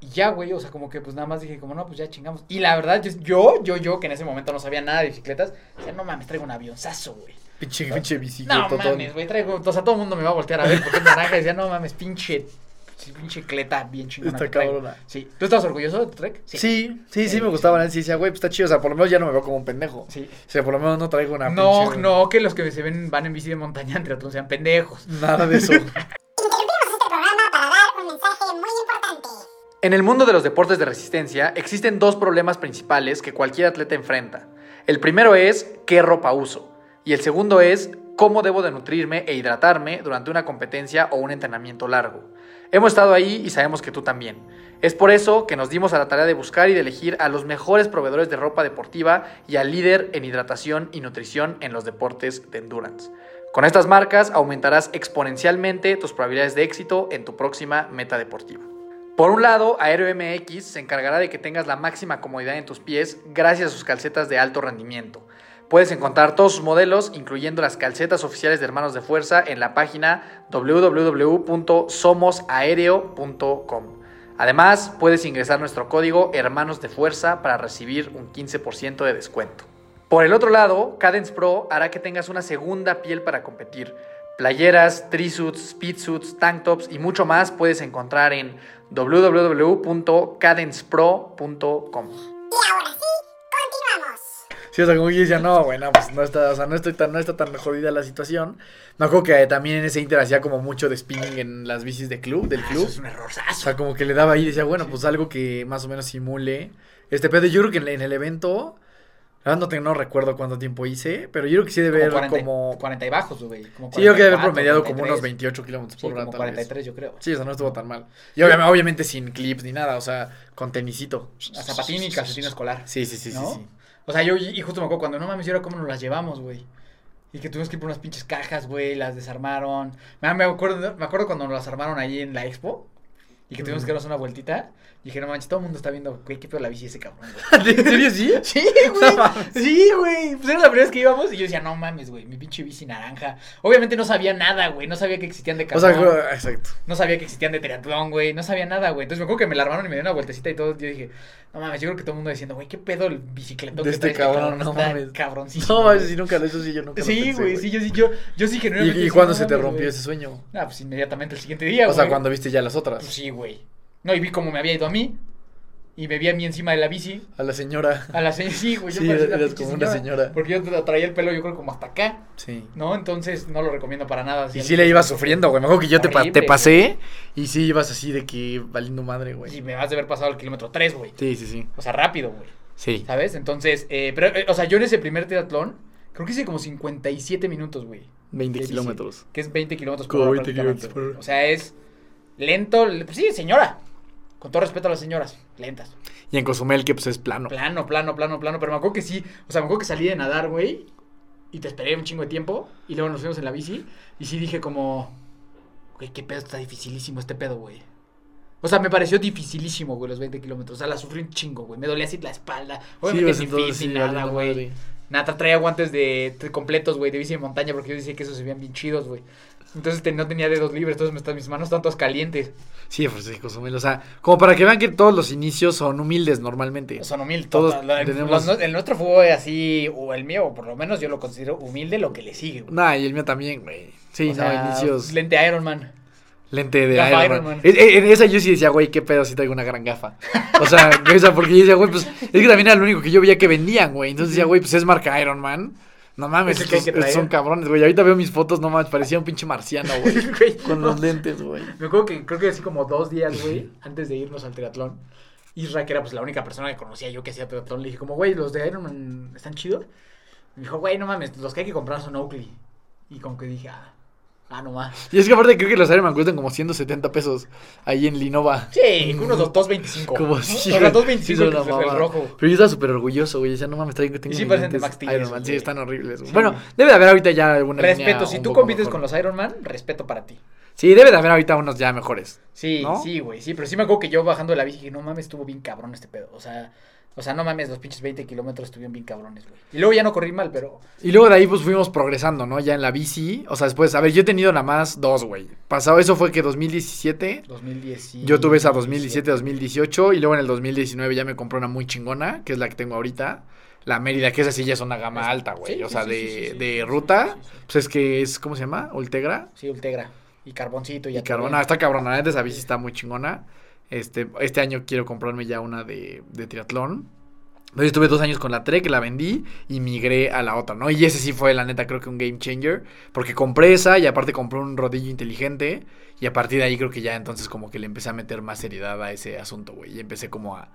S2: Y ya, güey, o sea, como que pues nada más dije, como no, pues ya chingamos. Y la verdad, yo, yo, yo, yo, que en ese momento no sabía nada de bicicletas, decía, no mames, traigo un avionzazo, güey.
S3: Pinche, pinche bicicleta.
S2: No mames, güey, traigo, o sea, todo el mundo me va a voltear a ver porque es naranja y decía, no mames, pinche, pinche cleta bien chingona
S3: Está
S2: que traigo".
S3: cabrona.
S2: Sí. ¿Tú estabas orgulloso de tu trek?
S3: Sí, sí, sí,
S2: Sí,
S3: me gustaba. Sí, decía, güey, pues está chido. O sea, por lo menos ya no me veo como un pendejo.
S2: Sí.
S3: O sea, por lo menos no traigo una
S2: No,
S3: pinche-
S2: no, que los que se ven van en bici de montaña en triatlón sean pendejos.
S3: Nada de eso.
S4: Interrumpimos este programa para dar un mensaje muy importante.
S1: En el mundo de los deportes de resistencia existen dos problemas principales que cualquier atleta enfrenta. El primero es qué ropa uso y el segundo es cómo debo de nutrirme e hidratarme durante una competencia o un entrenamiento largo. Hemos estado ahí y sabemos que tú también. Es por eso que nos dimos a la tarea de buscar y de elegir a los mejores proveedores de ropa deportiva y al líder en hidratación y nutrición en los deportes de endurance. Con estas marcas aumentarás exponencialmente tus probabilidades de éxito en tu próxima meta deportiva. Por un lado, Aero MX se encargará de que tengas la máxima comodidad en tus pies gracias a sus calcetas de alto rendimiento. Puedes encontrar todos sus modelos, incluyendo las calcetas oficiales de Hermanos de Fuerza, en la página www.somosaereo.com. Además, puedes ingresar nuestro código Hermanos de Fuerza para recibir un 15% de descuento. Por el otro lado, Cadence Pro hará que tengas una segunda piel para competir. Playeras, trisuits, speedsuits, tank tops y mucho más puedes encontrar en www.cadencepro.com.
S4: Y ahora sí.
S3: Sí, o sea, como yo decía, no, bueno, pues no está, o sea, no estoy tan, no está tan jodida la situación. Me acuerdo que también en ese Inter hacía como mucho de spinning en las bicis de club, del
S2: Eso
S3: club.
S2: es un
S3: O
S2: errorzazo.
S3: sea, como que le daba ahí y decía, bueno, pues algo que más o menos simule este pedo. Yo creo que en, el evento, no, te- no recuerdo cuánto tiempo hice, pero yo creo que sí debe
S2: Como
S3: haber
S2: 40,
S3: como...
S2: 40 y bajos, güey. Como
S3: Sí, yo creo que debe haber
S2: 44,
S3: promediado como
S2: 43.
S3: unos 28 kilómetros
S2: Sí,
S3: por hora,
S2: como
S3: tal vez.
S2: 43 yo creo.
S3: Sí, o sea, no estuvo tan mal. Y obviamente, obviamente sin clips ni nada, o sea, con tenisito.
S2: A zapatín y calcetín escolar.
S3: Sí, sí, sí, sí,
S2: ¿no?
S3: sí.
S2: O sea, yo y justo me acuerdo cuando no mames, ¿y ahora cómo nos las llevamos, güey? Y que tuvimos que ir por unas pinches cajas, güey, las desarmaron. Me acuerdo, me acuerdo cuando nos las armaron ahí en la expo. Y que tuvimos que darnos una vueltita. Y dije, no manches, todo el mundo está viendo, güey, qué pedo la bici ese cabrón, güey.
S3: ¿En serio sí?
S2: Sí, güey. Sí, güey. Pues era la primera vez que íbamos y yo decía, no mames, güey, mi pinche bici naranja. Obviamente no sabía nada, güey. No sabía que existían de
S3: O sea, exacto.
S2: No sabía que existían de triatlón, güey. No sabía nada, güey. Entonces me acuerdo que me la armaron y me dieron una vueltecita y todo. Yo dije, no mames, yo creo que todo el mundo diciendo, güey, qué pedo el bicicletón
S3: De
S2: que
S3: este
S2: trae
S3: cabrón, no mames.
S2: Cabroncísimo.
S3: No, eso sí nunca, eso sí yo nunca lo
S2: Sí, güey, sí, yo sí, yo, yo sí genuinamente.
S3: ¿Y, cuándo se te
S2: mames,
S3: rompió ese sueño?
S2: Ah, pues inmediatamente el siguiente día,
S3: O sea, cuando viste ya las otras.
S2: Pues sí, güey. No, y vi cómo me había ido a mí. Y me vi a mí encima de la bici.
S3: A la señora.
S2: A la señora, sí, güey. Yo
S3: Sí, eras
S2: pinche
S3: como una señora.
S2: Porque yo tra- traía el pelo, yo creo, como hasta acá,
S3: Sí.
S2: ¿no? Entonces no lo recomiendo para nada.
S3: Y sí le ibas sufriendo, güey. Me acuerdo que yo
S2: Horrible,
S3: te pasé y sí ibas así de que valiendo madre,
S2: Y
S3: güey.
S2: me vas de haber pasado el kilómetro 3, güey.
S3: Sí, sí, sí.
S2: O sea, rápido, güey.
S3: Sí.
S2: ¿Sabes? Entonces, eh, pero, eh, o sea, yo en ese primer triatlón, creo que hice como 57 minutos, güey.
S3: 20
S2: de bici,
S3: kilómetros.
S2: Que es 20 kilómetros por
S3: Como
S2: hora
S3: 20
S2: prácticamente,
S3: kilómetros por hora.
S2: O sea, es lento. le- Pues sí, señora. Con todo respeto a las señoras, lentas.
S3: Y en Cozumel, que pues es plano.
S2: Plano, plano, plano, plano. Pero me acuerdo que sí. O sea, me acuerdo que salí de nadar, güey. Y te esperé un chingo de tiempo. Y luego nos fuimos en la bici. Y sí dije como... Güey, qué pedo, está dificilísimo este pedo, güey. O sea, me pareció dificilísimo, güey, los 20 kilómetros. O sea, la sufrí un chingo, güey. Me dolía así la espalda. Obviamente sin
S3: sí,
S2: nada,
S3: valiendo
S2: güey. Nada, traía guantes de, de completos, güey, de bici de montaña, porque yo decía que esos se veían bien chidos, güey. Entonces te- no tenía dedos libres, entonces me estaban- mis manos estaban todas calientes.
S3: Sí, pues sí, Cozumel. O sea, como para que vean que todos los inicios son humildes normalmente.
S2: Son humildes.
S3: Todos tenemos-
S2: los- el nuestro fue así, o el mío, o por lo menos yo lo considero humilde lo que le sigue, güey.
S3: Nah, y el mío también, güey. Sí,
S2: O
S3: no,
S2: sea,
S3: inicios.
S2: Lente Iron Man.
S3: Lente de
S2: Gafa
S3: Iron
S2: Iron
S3: Man.
S2: Man.
S3: Es- En esa yo sí decía, güey, qué pedo, si traigo una gran gafa. O sea, esa porque yo decía, güey, pues es que también era lo único que yo veía que vendían, güey. Entonces decía, güey, pues es marca Iron Man. No mames,
S2: que
S3: estos-
S2: que traer.
S3: estos son cabrones, güey. Ahorita veo mis fotos, no mames, parecía un pinche marciano, güey. Con
S2: no.
S3: los lentes, güey.
S2: Me acuerdo que creo que así como dos días, güey, antes de irnos al triatlón, Isra, que era pues la única persona que conocía yo que hacía triatlón, le dije como, güey, los de Iron Man están chidos. Me dijo, güey, no mames, los que hay que comprar son Oakley. Y como que dije, ah, ah, no más.
S3: Y es que aparte creo que los Iron Man cuestan como 170 pesos ahí en Linova.
S2: Sí, unos dos- 2.25.
S3: Como si.
S2: O sea, 2.25
S3: sí,
S2: el, rojo.
S3: Pero yo estaba súper orgulloso, güey. Decía, no mames, traigo, tengo
S2: Y sí parecen de Max Steel
S3: Iron
S2: esos,
S3: Man, sí, están horribles.
S2: Sí.
S3: Bueno, debe de haber ahorita ya alguna línea
S2: Respeto, si tú compites
S3: mejor.
S2: con los Iron Man, respeto para ti.
S3: Sí, debe de haber ahorita unos ya mejores.
S2: Sí,
S3: ¿No?
S2: sí, güey, sí, pero sí me acuerdo que yo bajando de la bici dije, no mames, estuvo bien cabrón este pedo. O sea, O sea, no mames, los pinches 20 kilómetros estuvieron bien cabrones, güey. Y luego ya no corrí mal, pero.
S3: Y luego de ahí pues fuimos progresando, ¿no? Ya en la bici. O sea, después, a ver, yo he tenido nada más dos, güey. Pasado, eso fue que 2017.
S2: 2010.
S3: Yo tuve esa 2017, 2018 y luego en el 2019 ya me compré una muy chingona, que es la que tengo ahorita. La Mérida, que esa sí ya es una gama alta, güey.
S2: Sí,
S3: o sea,
S2: sí,
S3: de,
S2: sí,
S3: de ruta, pues es que es, ¿cómo se llama? Ultegra.
S2: Sí, Ultegra. Y carboncito y,
S3: Y carbona, está cabrona, esa bici está muy chingona. Este, este año quiero comprarme ya una de, de triatlón. Yo estuve dos años con la Trek, la vendí y migré a la otra, ¿no? Y ese sí fue, la neta, creo que un game changer. Porque compré esa y aparte compré un rodillo inteligente. Y a partir de ahí creo que ya entonces como que le empecé a meter más seriedad a ese asunto, güey. Y empecé como a...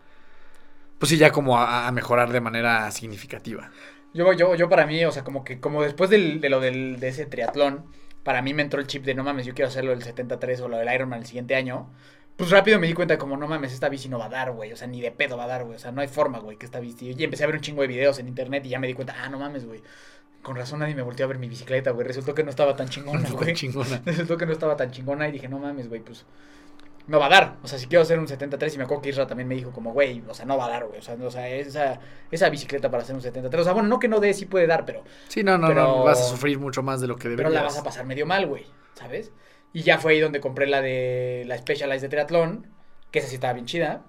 S3: Pues sí, ya como a, a mejorar de manera significativa.
S2: Yo, yo, yo para mí, o sea, como que como después de lo del, de ese triatlón, para mí me entró el chip de no mames, yo quiero hacerlo el 73 o lo del Ironman el siguiente año. Pues rápido me di cuenta como no mames, esta bici no va a dar, güey. O sea, ni de pedo va a dar, güey. O sea, no hay forma, güey, que esta bici. Y empecé a ver un chingo de videos en internet y ya me di cuenta, ah, no mames, güey. Con razón nadie me volteó a ver mi bicicleta, güey. Resultó que no estaba tan chingona, güey.
S3: chingona.
S2: Resultó que no estaba tan chingona y dije, no mames, güey, pues no va a dar. O sea, si quiero hacer un 73 y me acuerdo que Isra también me dijo como, güey, o sea, no va a dar, güey. O sea, no, o sea esa, esa bicicleta para hacer un 73. O sea, bueno, no que no dé, sí puede dar, pero,
S3: Sí, no, no,
S2: Pero-
S3: no, vas a sufrir mucho más de lo que deberías.
S2: pero la vas a pasar medio mal, güey, ¿sabes? Y ya fue ahí donde compré la de la Specialized de triatlón, que esa sí estaba bien chida,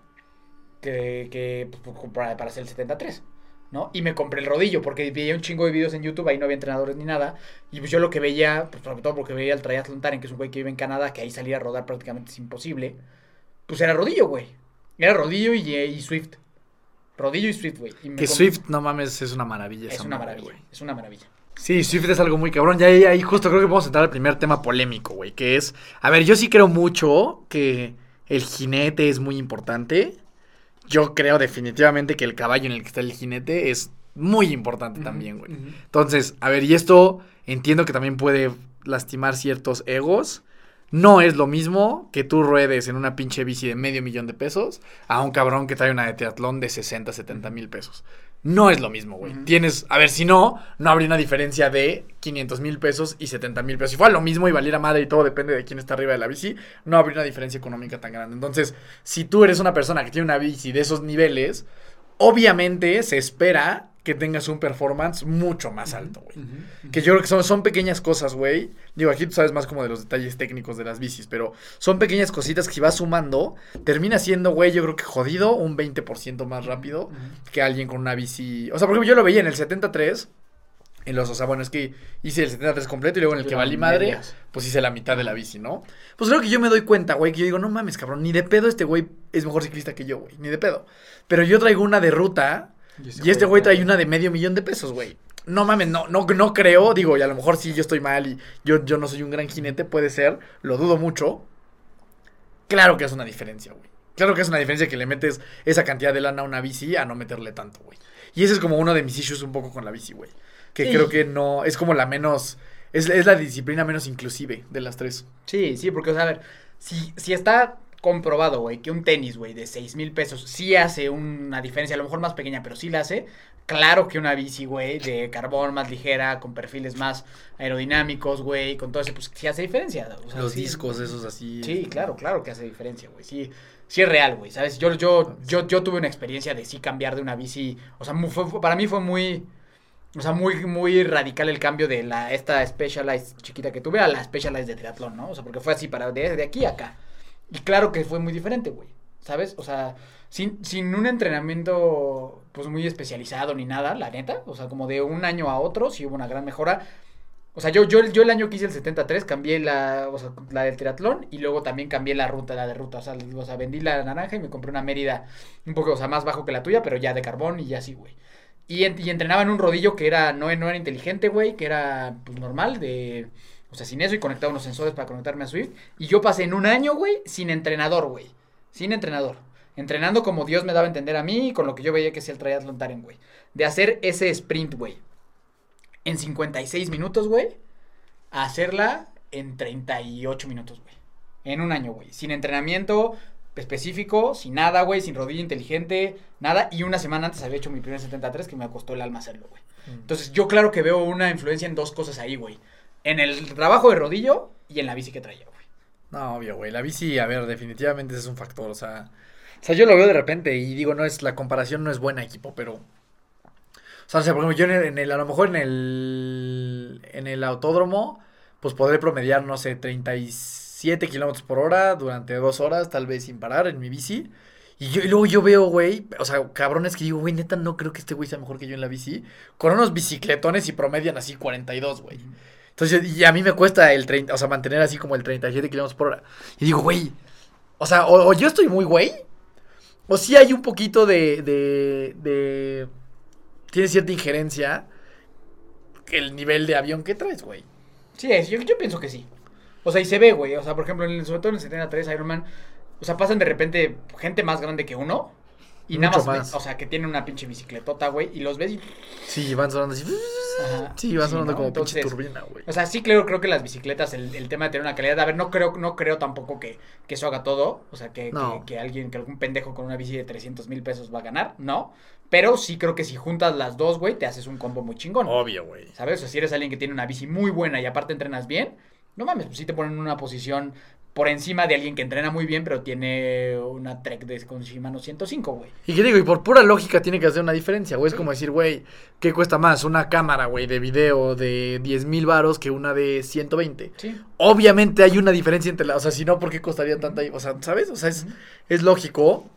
S2: que, que pues, para, para hacer el 73. ¿no? Y me compré el rodillo, porque veía un chingo de videos en YouTube, ahí no había entrenadores ni nada. Y pues yo lo que veía, pues sobre todo porque veía el Triathlon Taren, que es un güey que vive en Canadá, que ahí salir a rodar prácticamente es imposible. Pues era rodillo, güey. Era rodillo y, y Swift. Rodillo y Swift, güey.
S3: Que Swift, no mames, es una maravilla.
S2: es una maravilla.
S3: güey.
S2: Es una maravilla.
S3: Sí, Swift es algo muy cabrón. Ya ahí, justo creo que vamos a entrar al primer tema polémico, güey. Que es. A ver, yo sí creo mucho que el jinete es muy importante. Yo creo definitivamente que el caballo en el que está el jinete es muy importante también, güey. Entonces, a ver, y esto entiendo que también puede lastimar ciertos egos. No es lo mismo que tú ruedes en una pinche bici de medio millón de pesos a un cabrón que trae una de triatlón de 60, 70 mil pesos. No es lo mismo, güey. Tienes, a ver, si no, no habría una diferencia de 500 mil pesos y 70 mil pesos. Si fuera lo mismo y valiera madre y todo depende de quién está arriba de la bici, no habría una diferencia económica tan grande. Entonces, si tú eres una persona que tiene una bici de esos niveles, obviamente se espera que tengas un performance mucho más alto, güey. Que yo creo que son, son pequeñas cosas, güey. Digo, aquí tú sabes más como de los detalles técnicos de las bicis, pero son pequeñas cositas que si vas sumando, termina siendo, güey, yo creo que jodido un 20% más rápido que alguien con una bici. O sea, por ejemplo, yo lo veía en el 73. En los, o sea, bueno, es que hice el 73 completo y luego en el
S2: Yo
S3: que valí madre,
S2: medias.
S3: pues hice la mitad de la bici, ¿no? Pues creo que yo me doy cuenta, güey, que yo digo, no mames, cabrón, ni de pedo este güey es mejor ciclista que yo, güey, ni de pedo. Pero yo traigo una de ruta y este güey trae una de medio millón de pesos, güey. No mames, no, no, no creo, digo, y a lo mejor sí yo estoy mal y yo, yo no soy un gran jinete, puede ser, lo dudo mucho. Claro que es una diferencia, güey. Claro que es una diferencia que le metes esa cantidad de lana a una bici a no meterle tanto, güey. Y ese es como uno de mis issues un poco con la bici, güey. Que
S2: Sí.
S3: creo que no, es como la menos, es, es la disciplina menos inclusive de las tres.
S2: Sí, sí, porque, o sea, a ver, si, si está comprobado, güey, que un tenis, güey, de 6 mil pesos sí hace una diferencia, a lo mejor más pequeña, pero sí la hace, claro que una bici, güey, de carbón más ligera, con perfiles más aerodinámicos, güey, con todo eso, pues sí hace diferencia. o sea,
S3: Los
S2: sí.
S3: discos esos así.
S2: Sí, claro, claro que hace diferencia, güey. Sí, sí es real, güey, ¿sabes? Yo, yo, yo, yo tuve una experiencia de sí cambiar de una bici. O sea, fue- para mí fue muy. O sea, muy, muy radical el cambio de la esta Specialized chiquita que tuve a la Specialized de triatlón, ¿no? O sea, porque fue así para de, de aquí a acá. Y claro que fue muy diferente, güey. ¿Sabes? O sea, sin, sin un entrenamiento pues muy especializado ni nada, la neta. O sea, como de un año a otro, sí hubo una gran mejora. O sea, yo, yo, yo el año que hice el 73 cambié la, o sea, la del triatlón y luego también cambié la ruta, la de ruta. O sea, o sea, vendí la naranja y me compré una Mérida un poco, o sea, más bajo que la tuya, pero ya de carbón y ya así, güey. Y, y entrenaba en un rodillo que era, no, no era inteligente, güey, que era pues normal, de, o sea, sin eso y conectaba unos sensores para conectarme a Swift. Y yo pasé en un año, güey, sin entrenador, güey. Sin entrenador. Entrenando como Dios me daba a entender a mí y con lo que yo veía que es el triatlón Taren, güey. De hacer ese sprint, güey. En 56 minutos, güey. A hacerla en 38 minutos, güey. En un año, güey. Sin entrenamiento específico, sin nada, güey. Sin rodilla inteligente, nada. Y una semana antes había hecho mi primer 73 que me costó el alma hacerlo, güey. Entonces yo claro que veo una influencia en dos cosas ahí, güey. En el trabajo de rodillo y en la bici que traía, güey.
S3: No, obvio, güey. La bici, a ver, definitivamente ese es un factor. O sea, O sea, yo lo veo de repente y digo, no es, la comparación no es buena, equipo, pero. O sea, o sea, por ejemplo, yo en el, en el- a lo mejor en el. En el autódromo, pues podré promediar, no sé, 37 kilómetros por hora durante dos horas, tal vez sin parar en mi bici. Y, yo, y luego yo veo, güey, o sea, cabrones que digo, güey, neta, no creo que este güey sea mejor que yo en la bici. Con unos bicicletones y promedian así 42, güey. Entonces, y a mí me cuesta el 30, o sea, mantener así como el 37 kilómetros por hora. Y digo, güey, o sea, o, yo estoy muy güey, o sí hay un poquito de, de, de, tiene cierta injerencia el nivel de avión que traes, güey.
S2: Sí, es, yo, yo pienso que sí. O sea, y se ve, güey. O sea, por ejemplo, en sobre todo en el 73 Iron Man, o sea, pasan de repente gente más grande que uno. Y nada
S3: Mucho
S2: más,
S3: más.
S2: o sea, que tienen una pinche bicicletota, güey. Y los ves y.
S3: Sí, van sonando así.
S2: Ajá.
S3: Sí, van
S2: Sí,
S3: sonando
S2: ¿no?
S3: como pinche
S2: Entonces,
S3: turbina, güey.
S2: O sea, sí creo, creo que las bicicletas, el, el tema de tener una calidad, a ver, no creo, no creo tampoco que, que eso haga todo, o sea, que,
S3: No.
S2: que, que alguien, que algún pendejo con una bici de 300 mil pesos va a ganar, no, pero sí creo que si juntas las dos, güey, te haces un combo muy chingón,
S3: Obvio, güey.
S2: ¿sabes? O sea, si eres alguien que tiene una bici muy buena y aparte entrenas bien, no mames, pues sí te ponen en una posición por encima de alguien que entrena muy bien, pero tiene una Trek de con Shimano 105, güey.
S3: Y que digo, y por pura lógica tiene que hacer una diferencia, güey. Es como decir, güey, ¿qué cuesta más? Una cámara, güey, de video de 10 mil varos que una de 120.
S2: Sí.
S3: Obviamente hay una diferencia entre las, o sea, si no, ¿por qué costaría tanta? O sea, ¿sabes? O sea, es, es lógico.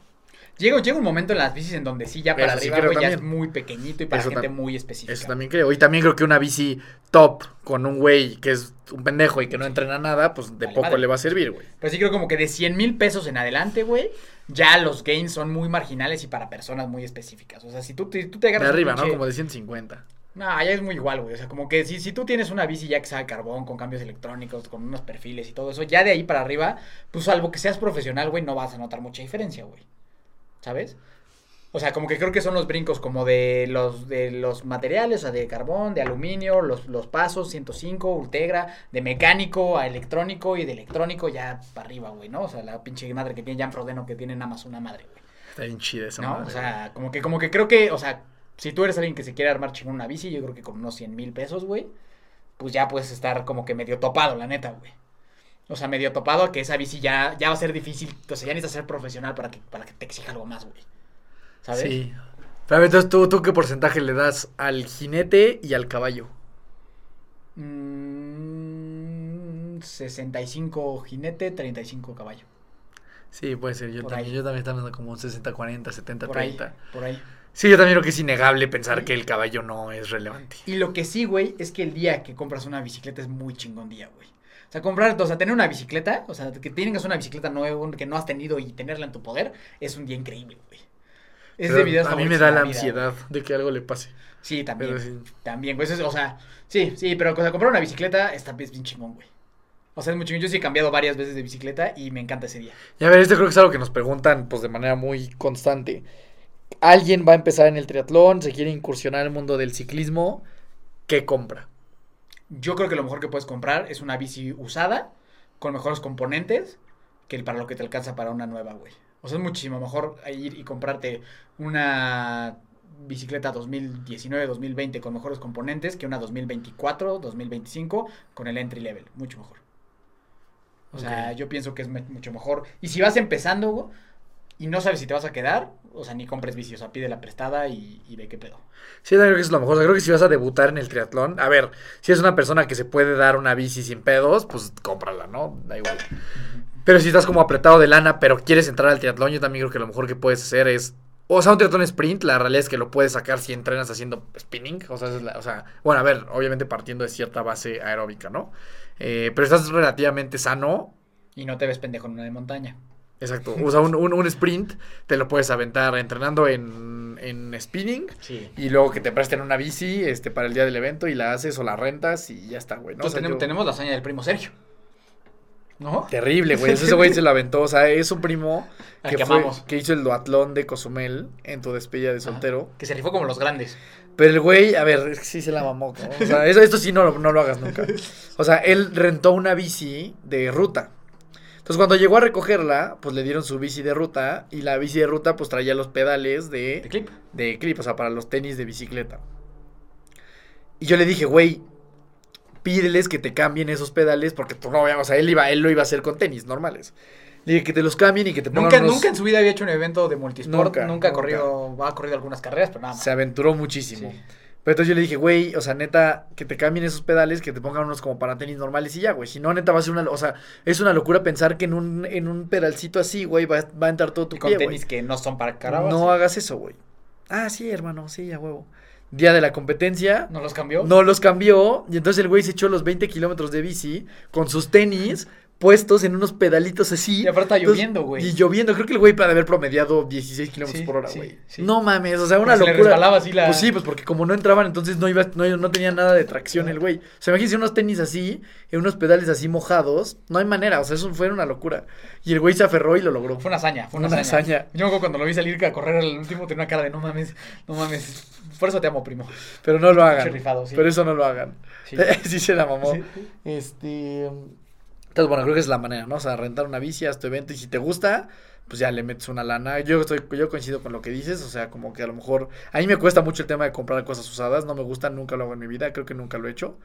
S2: Llega, llega un momento en las bicis en donde sí, ya para
S3: Eso sí
S2: arriba, güey, ya es muy pequeñito y para
S3: Eso
S2: gente muy específica.
S3: Eso también creo. Y también creo que una bici top con un güey que es un pendejo y que no entrena nada, pues de
S2: Vale,
S3: poco
S2: madre.
S3: le va a servir, güey.
S2: Pero sí creo como que de 100 mil pesos en adelante, güey, ya los gains son muy marginales y para personas muy específicas. O sea, si tú, te- tú te
S3: De
S2: agarras... un
S3: arriba, ¿no? Como de 150.
S2: No, ya es muy igual, güey. O sea, como que si, si tú tienes una bici ya que sabe carbón, con cambios electrónicos, con unos perfiles y todo eso, ya de ahí para arriba, pues salvo que seas profesional, güey, no vas a notar mucha diferencia, güey. ¿Sabes? O sea, como que creo que son los brincos como de los, de los materiales, o sea, de carbón, de aluminio, los, los pasos, 105, Ultegra, de mecánico a electrónico y de electrónico ya para arriba, güey, ¿no? O sea, la pinche madre que tiene Jan Frodeno que tiene nada más una madre, güey.
S3: Está bien chida esa
S2: ¿no?
S3: madre,
S2: O sea, como que, como que creo que, o sea, si tú eres alguien que se quiere armar chingón una bici, yo creo que con unos 100 mil pesos, güey, pues ya puedes estar como que medio topado, la neta, güey. O sea, medio topado que esa bici ya, ya va a ser difícil, o sea, ya necesitas ser profesional para que, para que te exija algo más, güey. ¿Sabes?
S3: Sí. Pero a ver, entonces, ¿tú, ¿tú qué porcentaje le das al jinete y al caballo?
S2: Mm, 65 jinete, 35 caballo.
S3: Sí, puede ser. Yo
S2: Por
S3: también,
S2: ahí.
S3: yo también estaba pensando como un 60-40, 70-30.
S2: Por ahí, por ahí.
S3: Sí, yo también creo que es innegable pensar que el caballo no es relevante.
S2: Y lo que sí, güey, es que el día que compras una bicicleta es muy chingón día, güey. O sea, comprar, o sea, tener una bicicleta, o sea, que tengas una bicicleta nueva que no has tenido y tenerla en tu poder, es un día increíble, güey. Es
S3: Pero
S2: de videos
S3: a mí me da la
S2: vida,
S3: ansiedad de que algo le pase.
S2: Sí, también.
S3: Sí.
S2: También, güey. eso es- o sea, sí, sí, pero o sea, comprar una bicicleta está es bien chingón, güey. O sea, es muy chingón. Yo sí he cambiado varias veces de bicicleta y me encanta ese día.
S3: Y a ver, esto creo que es algo que nos preguntan pues de manera muy constante. Alguien va a empezar en el triatlón, se quiere incursionar en el mundo del ciclismo, ¿qué compra?
S2: Yo creo que lo mejor que puedes comprar es una bici usada, con mejores componentes, que para lo que te alcanza para una nueva, güey. O sea, es muchísimo mejor ir y comprarte una bicicleta 2019-2020 con mejores componentes que una 2024-2025 con el entry level. Mucho mejor. O sea, yo pienso que es mucho mejor. Y si vas empezando güey, y no sabes si te vas a quedar, o sea, ni compres bici, o sea, pide la prestada y, y ve qué pedo.
S3: Sí, yo creo que es lo mejor. O sea, creo que si vas a debutar en el triatlón, a ver, si es una persona que se puede dar una bici sin pedos, pues cómprala, ¿no? Da igual. Pero si estás como apretado de lana, pero quieres entrar al triatlón, yo también creo que lo mejor que puedes hacer es. O sea, un triatlón sprint, la realidad es que lo puedes sacar si entrenas haciendo spinning. O sea, es la- o sea, bueno, a ver, obviamente partiendo de cierta base aeróbica, ¿no? Eh, pero estás relativamente sano.
S2: Y no te ves pendejo en una de montaña.
S3: Exacto. O sea, un, un- un sprint te lo puedes aventar entrenando en, en spinning.
S2: Sí.
S3: Y luego que te presten una bici este, para el día del evento y la haces o la rentas y ya está, güey. ¿no? O
S2: Entonces
S3: sea,
S2: tenemos,
S3: yo-
S2: tenemos la hazaña del primo Sergio. ¿No?
S3: Terrible, güey. Ese güey se lo aventó. O sea, es un primo que,
S2: que
S3: fue- que hizo el duatlón de Cozumel en tu despedida de soltero.
S2: Que se rifó como los grandes.
S3: Pero el güey, a ver, es que sí se la mamó. ¿no? O sea, eso, esto sí no, no lo hagas nunca. O sea, él rentó una bici de ruta. Entonces, cuando llegó a recogerla, pues le dieron su bici de ruta. Y la bici de ruta, pues traía los pedales
S2: De
S3: de,
S2: clip.
S3: de clip, o sea, para los tenis de bicicleta. Y yo le dije, güey, pídeles que te cambien esos pedales porque tú no, o sea, él iba, él lo iba a hacer con tenis normales. Le dije que te los cambien y que te pongan
S2: Nunca,
S3: unos-
S2: nunca en su vida había hecho un evento de multisport.
S3: Nunca,
S2: Nunca, ha corrido, ha corrido algunas carreras, pero nada más.
S3: Se aventuró muchísimo.
S2: Sí.
S3: Pero entonces yo le dije, güey, o sea, neta, que te cambien esos pedales, que te pongan unos como para tenis normales y ya, güey. Si no, neta, va a ser una, o sea, es una locura pensar que en un, en un pedalcito así, güey, va, va a entrar todo tu
S2: Y con
S3: pie, güey.
S2: tenis que no son para carabas.
S3: No hagas eso, güey. Ah, sí, hermano, sí, a huevo. Día de la competencia,
S2: ¿No los cambió?
S3: no los cambió, y entonces el güey se echó los 20 kilómetros de bici con sus tenis puestos en unos pedalitos así.
S2: Y aparte está lloviendo, güey.
S3: Y lloviendo, creo que el güey puede haber promediado 16 kilómetros
S2: Sí,
S3: por hora, güey.
S2: sí.
S3: No mames, o sea, una
S2: Porque se le
S3: locura.
S2: así la-
S3: Pues sí, pues porque como no entraban, entonces no iba, no, no tenía nada de tracción el güey. O sea, imagínense unos tenis así, en unos pedales así mojados, no hay manera, o sea, eso fue una locura. Y el güey se aferró y lo logró.
S2: Fue una hazaña, fue una,
S3: Una
S2: hazaña.
S3: hazaña.
S2: Yo me acuerdo cuando lo vi salir a correr al último tenía una cara de no mames, no mames. Por eso te amo, primo.
S3: Pero no lo hagan.
S2: Rifado.
S3: Pero eso no lo hagan.
S2: Sí.
S3: Sí, se la mamó. Este. Entonces, bueno, creo que es la manera, ¿no? O sea, rentar una bici a tu evento y si te gusta, pues ya le metes una lana. Yo estoy, yo coincido con lo que dices, o sea, como que a lo mejor. A mí me cuesta mucho el tema de comprar cosas usadas, no me gusta, nunca lo hago en mi vida, creo que nunca lo he hecho.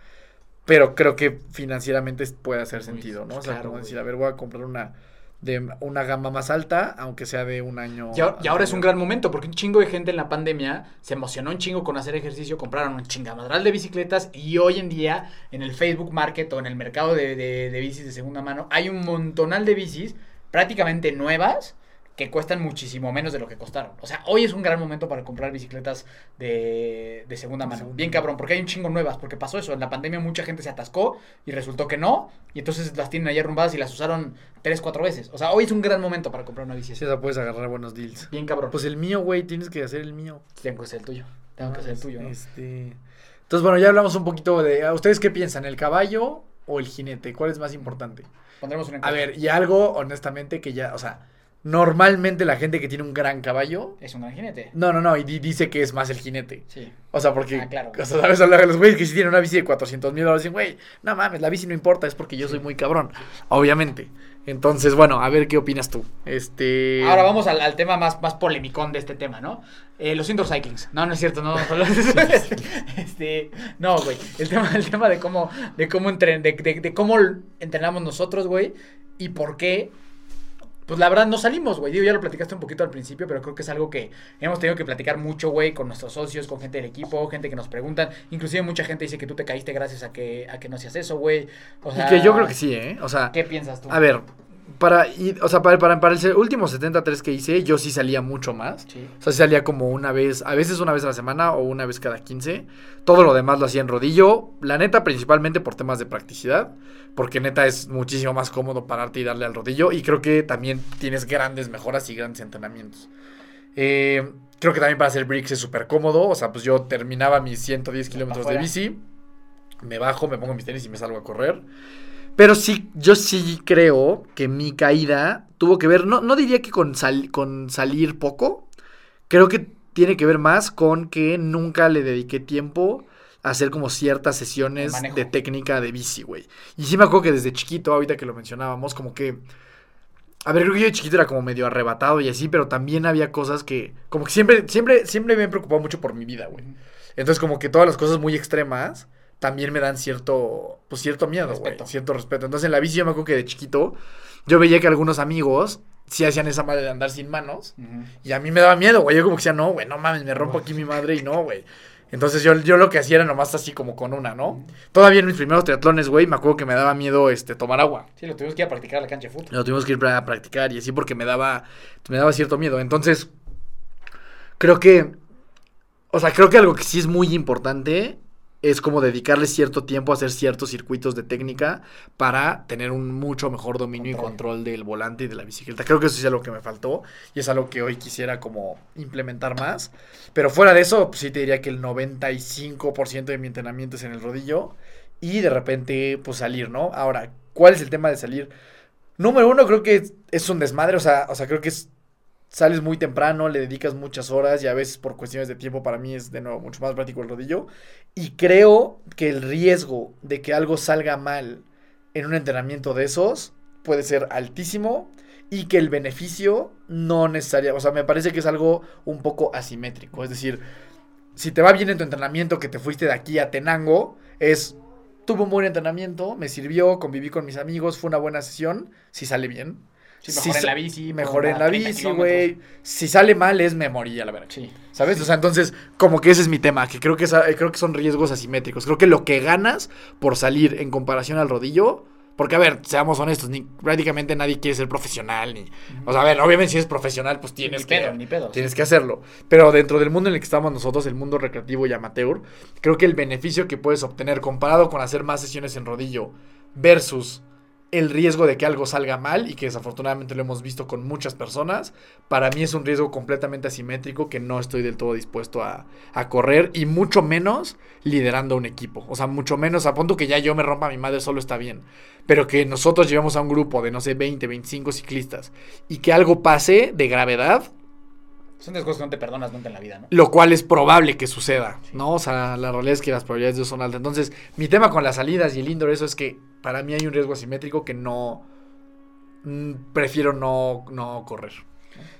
S3: Pero creo que financieramente puede hacer sentido, ¿no? O sea,
S2: claro,
S3: como decir, a ver, voy a comprar una de una gama más alta, aunque sea de un año.
S2: Y ahora, y ahora es un gran momento porque un chingo de gente en la pandemia se emocionó un chingo con hacer ejercicio, compraron un chingamadral de bicicletas y hoy en día en el Facebook Market o en el mercado de, de- de bicis de segunda mano hay un montonal de bicis prácticamente nuevas que cuestan muchísimo menos de lo que costaron. O sea, hoy es un gran momento para comprar bicicletas de, de segunda mano. Bien cabrón, porque hay un chingo nuevas, porque pasó eso. En la pandemia mucha gente se atascó y resultó que no, y entonces las tienen ahí arrumbadas y las usaron tres, cuatro veces. O sea, hoy es un gran momento para comprar una bici.
S3: Sí, sea, puedes agarrar buenos deals.
S2: Bien cabrón.
S3: Pues el mío, güey, tienes que hacer el mío.
S2: Tengo que ser el tuyo. Tengo que ser el tuyo, ¿no?
S3: Este. Entonces, bueno, ya hablamos un poquito de. ¿a ¿Ustedes qué piensan? ¿El caballo o el jinete? ¿Cuál es más importante?
S2: Pondremos una
S3: A
S2: encuesta.
S3: ver, y algo, honestamente, que ya, o sea, normalmente la gente que tiene un gran caballo.
S2: Es un gran jinete.
S3: No, no, no, y di- dice que es más el jinete.
S2: Sí.
S3: O sea, porque,
S2: Ah, claro.
S3: o sea, ¿sabes? Los güeyes que si tienen una bici de 400 mil dólares dicen, güey, no mames, la bici no importa, es porque yo soy muy cabrón. Obviamente. Entonces, bueno, a ver qué opinas tú. Este.
S2: Ahora vamos al, al tema más, más polemicón de este tema, ¿no? Eh, los indoor cyclings. No, no es cierto, no. este, no, güey. El tema, el tema de cómo, de cómo entren, de, de- de cómo entrenamos nosotros, güey. Y por qué. Pues la verdad no salimos, güey. Digo, ya lo platicaste un poquito al principio, pero creo que es algo que hemos tenido que platicar mucho, güey, con nuestros socios, con gente del equipo, gente que nos preguntan. Inclusive mucha gente dice que tú te caíste gracias a que, a que no hacías eso, güey. O
S3: Y
S2: sea,
S3: que yo creo que sí, ¿eh? O sea,
S2: ¿Qué piensas tú?
S3: a ver, para, o sea, para, para, para el último 73 que hice, yo sí salía mucho más.
S2: Sí.
S3: O sea, sí salía como una vez, a veces una vez a la semana o una vez cada 15. Todo lo demás lo hacía en rodillo. La neta, principalmente por temas de practicidad. Porque neta es muchísimo más cómodo pararte y darle al rodillo. Y creo que también tienes grandes mejoras y grandes entrenamientos. Eh, creo que también para hacer bricks es súper cómodo. O sea, pues yo terminaba mis 110 kilómetros de bici. Me bajo, me pongo mis tenis y me salgo a correr. Pero sí, yo sí creo que mi caída tuvo que ver, no, no diría que con, sal- con salir poco, creo que tiene que ver más con que nunca le dediqué tiempo a hacer como ciertas sesiones
S2: manejo.
S3: de técnica de bici, güey. Y sí me acuerdo que desde chiquito, ahorita que lo mencionábamos, como que... A ver, creo que yo de chiquito era como medio arrebatado y así, pero también había cosas que... Como que siempre, siempre, siempre me he preocupado mucho por mi vida, güey. Entonces como que todas las cosas muy extremas también me dan cierto, pues cierto miedo, güey. Cierto respeto. Entonces en la bici yo me acuerdo que de chiquito yo veía que algunos amigos sí hacían esa madre de andar sin manos. Y a mí me daba miedo, güey. Yo como que decía, no, güey, no mames, me rompo aquí mi madre y no, güey. Entonces yo, yo lo que hacía era nomás así como con una, ¿no? Todavía en mis primeros triatlones, güey, me acuerdo que me daba miedo este tomar agua.
S2: Sí, lo tuvimos que ir a practicar a la cancha de fútbol.
S3: Lo tuvimos que ir a practicar y así porque me daba, me daba cierto miedo. Entonces, creo que, o sea, creo que algo que sí es muy importante es como dedicarle cierto tiempo a hacer ciertos circuitos de técnica para tener un mucho mejor dominio y control del volante y de la bicicleta. Creo que eso es algo que me faltó y es algo que hoy quisiera como implementar más. Pero fuera de eso, pues sí te diría que el 95% de mi entrenamiento es en el rodillo y de repente pues salir, ¿no? Ahora, ¿cuál es el tema de salir? Número uno, creo que es, es un desmadre, o sea, o sea, creo que es, sales muy temprano, le dedicas muchas horas y a veces por cuestiones de tiempo para mí es de nuevo mucho más práctico el rodillo. Y creo que el riesgo de que algo salga mal en un entrenamiento de esos puede ser altísimo y que el beneficio no necesariamente, o sea, me parece que es algo un poco asimétrico. Es decir, si te va bien en tu entrenamiento que te fuiste de aquí a Tenango, es tuve un buen entrenamiento, me sirvió, conviví con mis amigos, fue una buena sesión, si sale bien.
S2: Sí, mejor en la bici,
S3: Mejor en la
S2: 30
S3: bici, güey. Si sale mal es me morí a la verga.
S2: Sí.
S3: ¿Sabes? O sea, entonces, como que ese es mi tema, que creo que, esa- creo que son riesgos asimétricos. Creo que lo que ganas por salir en comparación al rodillo, porque a ver, seamos honestos, ni, prácticamente nadie quiere ser profesional, ni... O sea, a ver, obviamente si eres profesional, pues tienes
S2: Ni
S3: que...
S2: pedo, ni pedo,
S3: Tienes que hacerlo. Pero dentro del mundo en el que estamos nosotros, el mundo recreativo y amateur, creo que el beneficio que puedes obtener comparado con hacer más sesiones en rodillo versus el riesgo de que algo salga mal y que desafortunadamente lo hemos visto con muchas personas, para mí es un riesgo completamente asimétrico que no estoy del todo dispuesto a, correr y mucho menos liderando un equipo. O sea, mucho menos, a punto que ya yo me rompa mi madre solo está bien. Pero que nosotros llevemos a un grupo de, no sé, 20, 25 ciclistas y que algo pase de gravedad,
S2: Son de las cosas que no te perdonas nunca en la vida, ¿no?
S3: lo cual es probable que suceda, ¿no? O sea, la realidad es que las probabilidades de son altas. Entonces, mi tema con las salidas y el indoor, eso es que para mí hay un riesgo asimétrico que no... mm, prefiero no, no correr.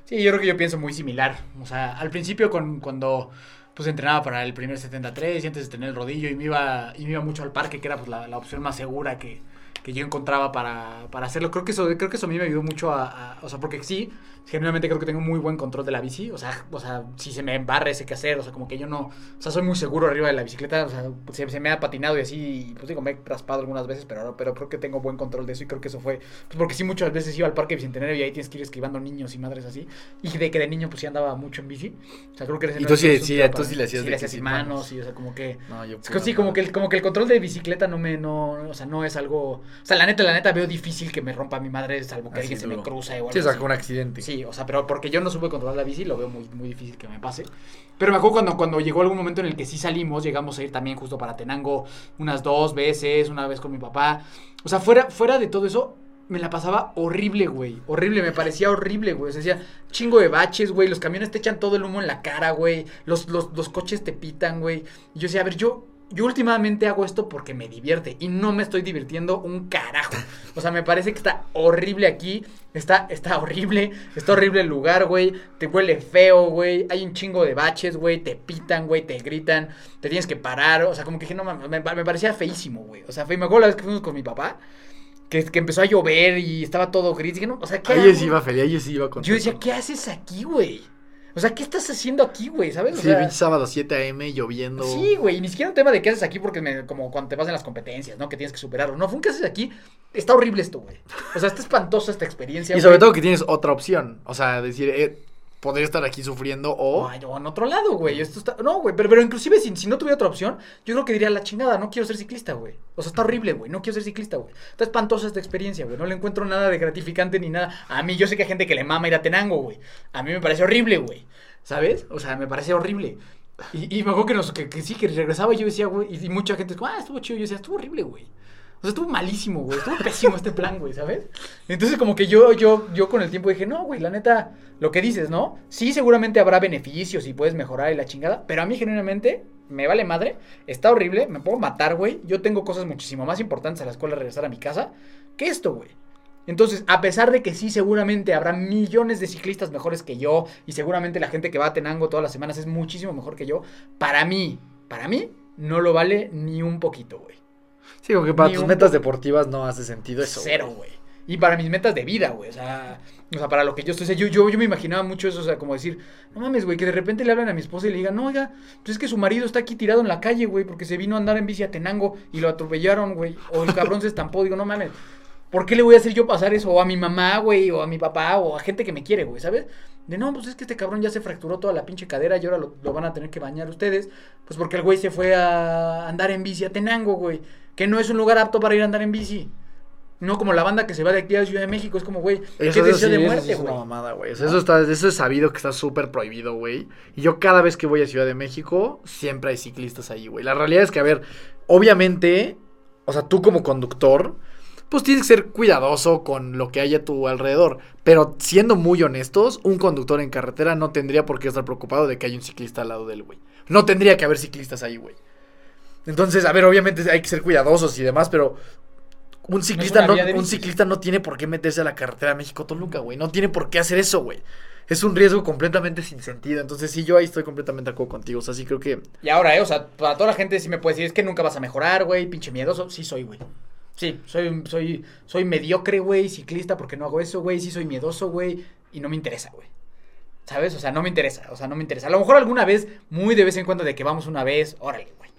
S2: Sí, yo creo que yo pienso muy similar. O sea, al principio con, cuando pues entrenaba para el primer 73 y antes de tener el rodillo y me iba, y me iba mucho al parque, que era pues, la, la opción más segura que, que yo encontraba para, para hacerlo. Creo que eso, creo que eso a mí me ayudó mucho a, a- o sea, porque sí, generalmente creo que tengo muy buen control de la bici. O sea, o sea, si se me embarra ese que hacer, o sea, como que yo no, o sea, soy muy seguro arriba de la bicicleta, o sea, pues, se, se me ha patinado y así, pues digo, me he raspado algunas veces, pero, pero creo que tengo buen control de eso y creo que eso fue, pues porque sí muchas veces iba al parque bicentenario y ahí tienes que ir esquivando niños y madres así. Y de que de niño pues sí andaba mucho en bici. O sea, creo que
S3: Y tú sí- sí, tú sí le hacías
S2: Sí, le hacías manos
S3: manos.
S2: y o sea, como que
S3: No, yo
S2: sí, como que, el, como que el control de bicicleta no me, no, o sea, no es algo, o sea, la neta, la neta veo difícil que me rompa mi madre, salvo que
S3: Así
S2: alguien se me cruza igual.
S3: Sí, o sea, un accidente.
S2: Sí, o sea, pero porque yo no supe controlar la bici, lo veo muy, muy difícil que me pase. Pero me acuerdo cuando, cuando llegó algún momento en el que sí salimos, llegamos a ir también justo para Tenango unas dos veces, una vez con mi papá. O sea, fuera, fuera de todo eso, me la pasaba horrible, güey. Horrible, me parecía horrible, güey. O sea, decía, chingo de baches, güey. Los camiones te echan todo el humo en la cara, güey. Los, los, los coches te pitan, güey. Y yo decía, a ver, yo, yo últimamente hago esto porque me divierte. Y no me estoy divirtiendo un carajo. O sea, me parece que está horrible aquí. Está, está horrible. Está horrible el lugar, güey. Te huele feo, güey. Hay un chingo de baches, güey. Te pitan, güey. Te gritan. Te tienes que parar. O sea, como que dije, no mames, me, me parecía feísimo, güey. O sea, fe- me acuerdo la vez que fuimos con mi papá. Que, que empezó a llover y estaba todo gris. Dije, no, o sea, ¿qué
S3: Ahí sí iba feliz, ahí sí iba con
S2: Yo decía, ¿qué haces aquí, güey? O sea, ¿qué estás haciendo aquí, güey? ¿Sabes? O
S3: Sí,
S2: sea,
S3: sábado 7 am lloviendo.
S2: Sí, güey, y ni siquiera un tema de qué haces aquí porque me, como cuando te vas en las competencias, ¿no? Que tienes que superarlo. No, fue un qué haces aquí. Está horrible esto, güey. O sea, está espantosa esta experiencia.
S3: Y sobre
S2: güey.
S3: todo que tienes otra opción. O sea, decir, eh, podría estar aquí sufriendo o...
S2: Ay, o en otro lado, güey. Esto está... No, güey, pero, pero inclusive si, si no tuviera otra opción, yo creo que diría la chingada, no quiero ser ciclista, güey. O sea, está horrible, güey. No quiero ser ciclista, güey. Está espantosa esta experiencia, güey. No le encuentro nada de gratificante ni nada. A mí, yo sé que hay gente que le mama ir a Tenango, güey. A mí me parece horrible, güey. ¿Sabes? O sea, me parece horrible. Y, y me que, nos, que, sí, que regresaba y yo decía, güey, y, mucha gente, ah, estuvo chido. Yo decía, estuvo horrible, güey. O sea, estuvo malísimo, güey. Estuvo pésimo este plan, güey, ¿sabes? Entonces, como que yo, yo, yo con el tiempo dije, no, güey, la neta, lo que dices, ¿no? Sí, seguramente habrá beneficios y puedes mejorar y la chingada, pero a mí, genuinamente, me vale madre. Está horrible, me puedo matar, güey. Yo tengo cosas muchísimo más importantes a la escuela regresar a mi casa que esto, güey. Entonces, a pesar de que sí, seguramente habrá millones de ciclistas mejores que yo, y seguramente la gente que va a Tenango todas las semanas es muchísimo mejor que yo, para mí, para mí, no lo vale ni un poquito, güey.
S3: Sí, como que para
S2: Ni
S3: tus metas
S2: po-
S3: deportivas no hace sentido eso.
S2: Cero, güey. Y para mis metas de vida, güey. O sea, o sea, para lo que yo estoy. o sea, yo, yo, yo me imaginaba mucho eso, o sea, como decir, no mames, güey, que de repente le hablan a mi esposa y le digan, no, oiga, pues es que su marido está aquí tirado en la calle, güey, porque se vino a andar en bici a Tenango y lo atropellaron, güey. O el cabrón se estampó. Digo, no mames, ¿por qué le voy a hacer yo pasar eso? O a mi mamá, güey, o a mi papá, o a gente que me quiere, güey, ¿sabes? De no, pues es que este cabrón ya se fracturó toda la pinche cadera y ahora lo, lo van a tener que bañar ustedes. Pues porque el güey se fue a andar en bici a Tenango, güey. Que no es un lugar apto para ir a andar en bici. No como la banda que se va de aquí a Ciudad de México, es como, güey, qué
S3: Eso, eso
S2: deseo
S3: sí,
S2: de
S3: eso
S2: muerte,
S3: sí es una
S2: güey.
S3: mamada, güey. O sea, eso, está, eso es sabido que está súper prohibido, güey. Y yo cada vez que voy a Ciudad de México, siempre hay ciclistas ahí, güey. La realidad es que, a ver, obviamente, o sea, tú como conductor, pues tienes que ser cuidadoso con lo que hay a tu alrededor. Pero siendo muy honestos, un conductor en carretera no tendría por qué estar preocupado de que hay un ciclista al lado del güey. No tendría que haber ciclistas ahí, güey. Entonces, a ver, obviamente hay que ser cuidadosos y demás, pero un ciclista no, un ciclista no tiene por qué meterse a la carretera México-Toluca, güey. No tiene por qué hacer eso, güey. Es un riesgo completamente sin sentido. Entonces, sí, yo ahí estoy completamente de acuerdo contigo. O sea, sí creo que.
S2: Y ahora, eh, o sea, para toda la gente sí me puede decir, es que nunca vas a mejorar, güey, pinche miedoso. Sí soy, güey. Sí, soy, soy, soy mediocre, güey, ciclista porque no hago eso, güey. Sí, soy miedoso, güey. Y no me interesa, güey. ¿Sabes? O sea, no me interesa. O sea, no me interesa. A lo mejor alguna vez, muy de vez en cuando, de que vamos una vez, órale, güey.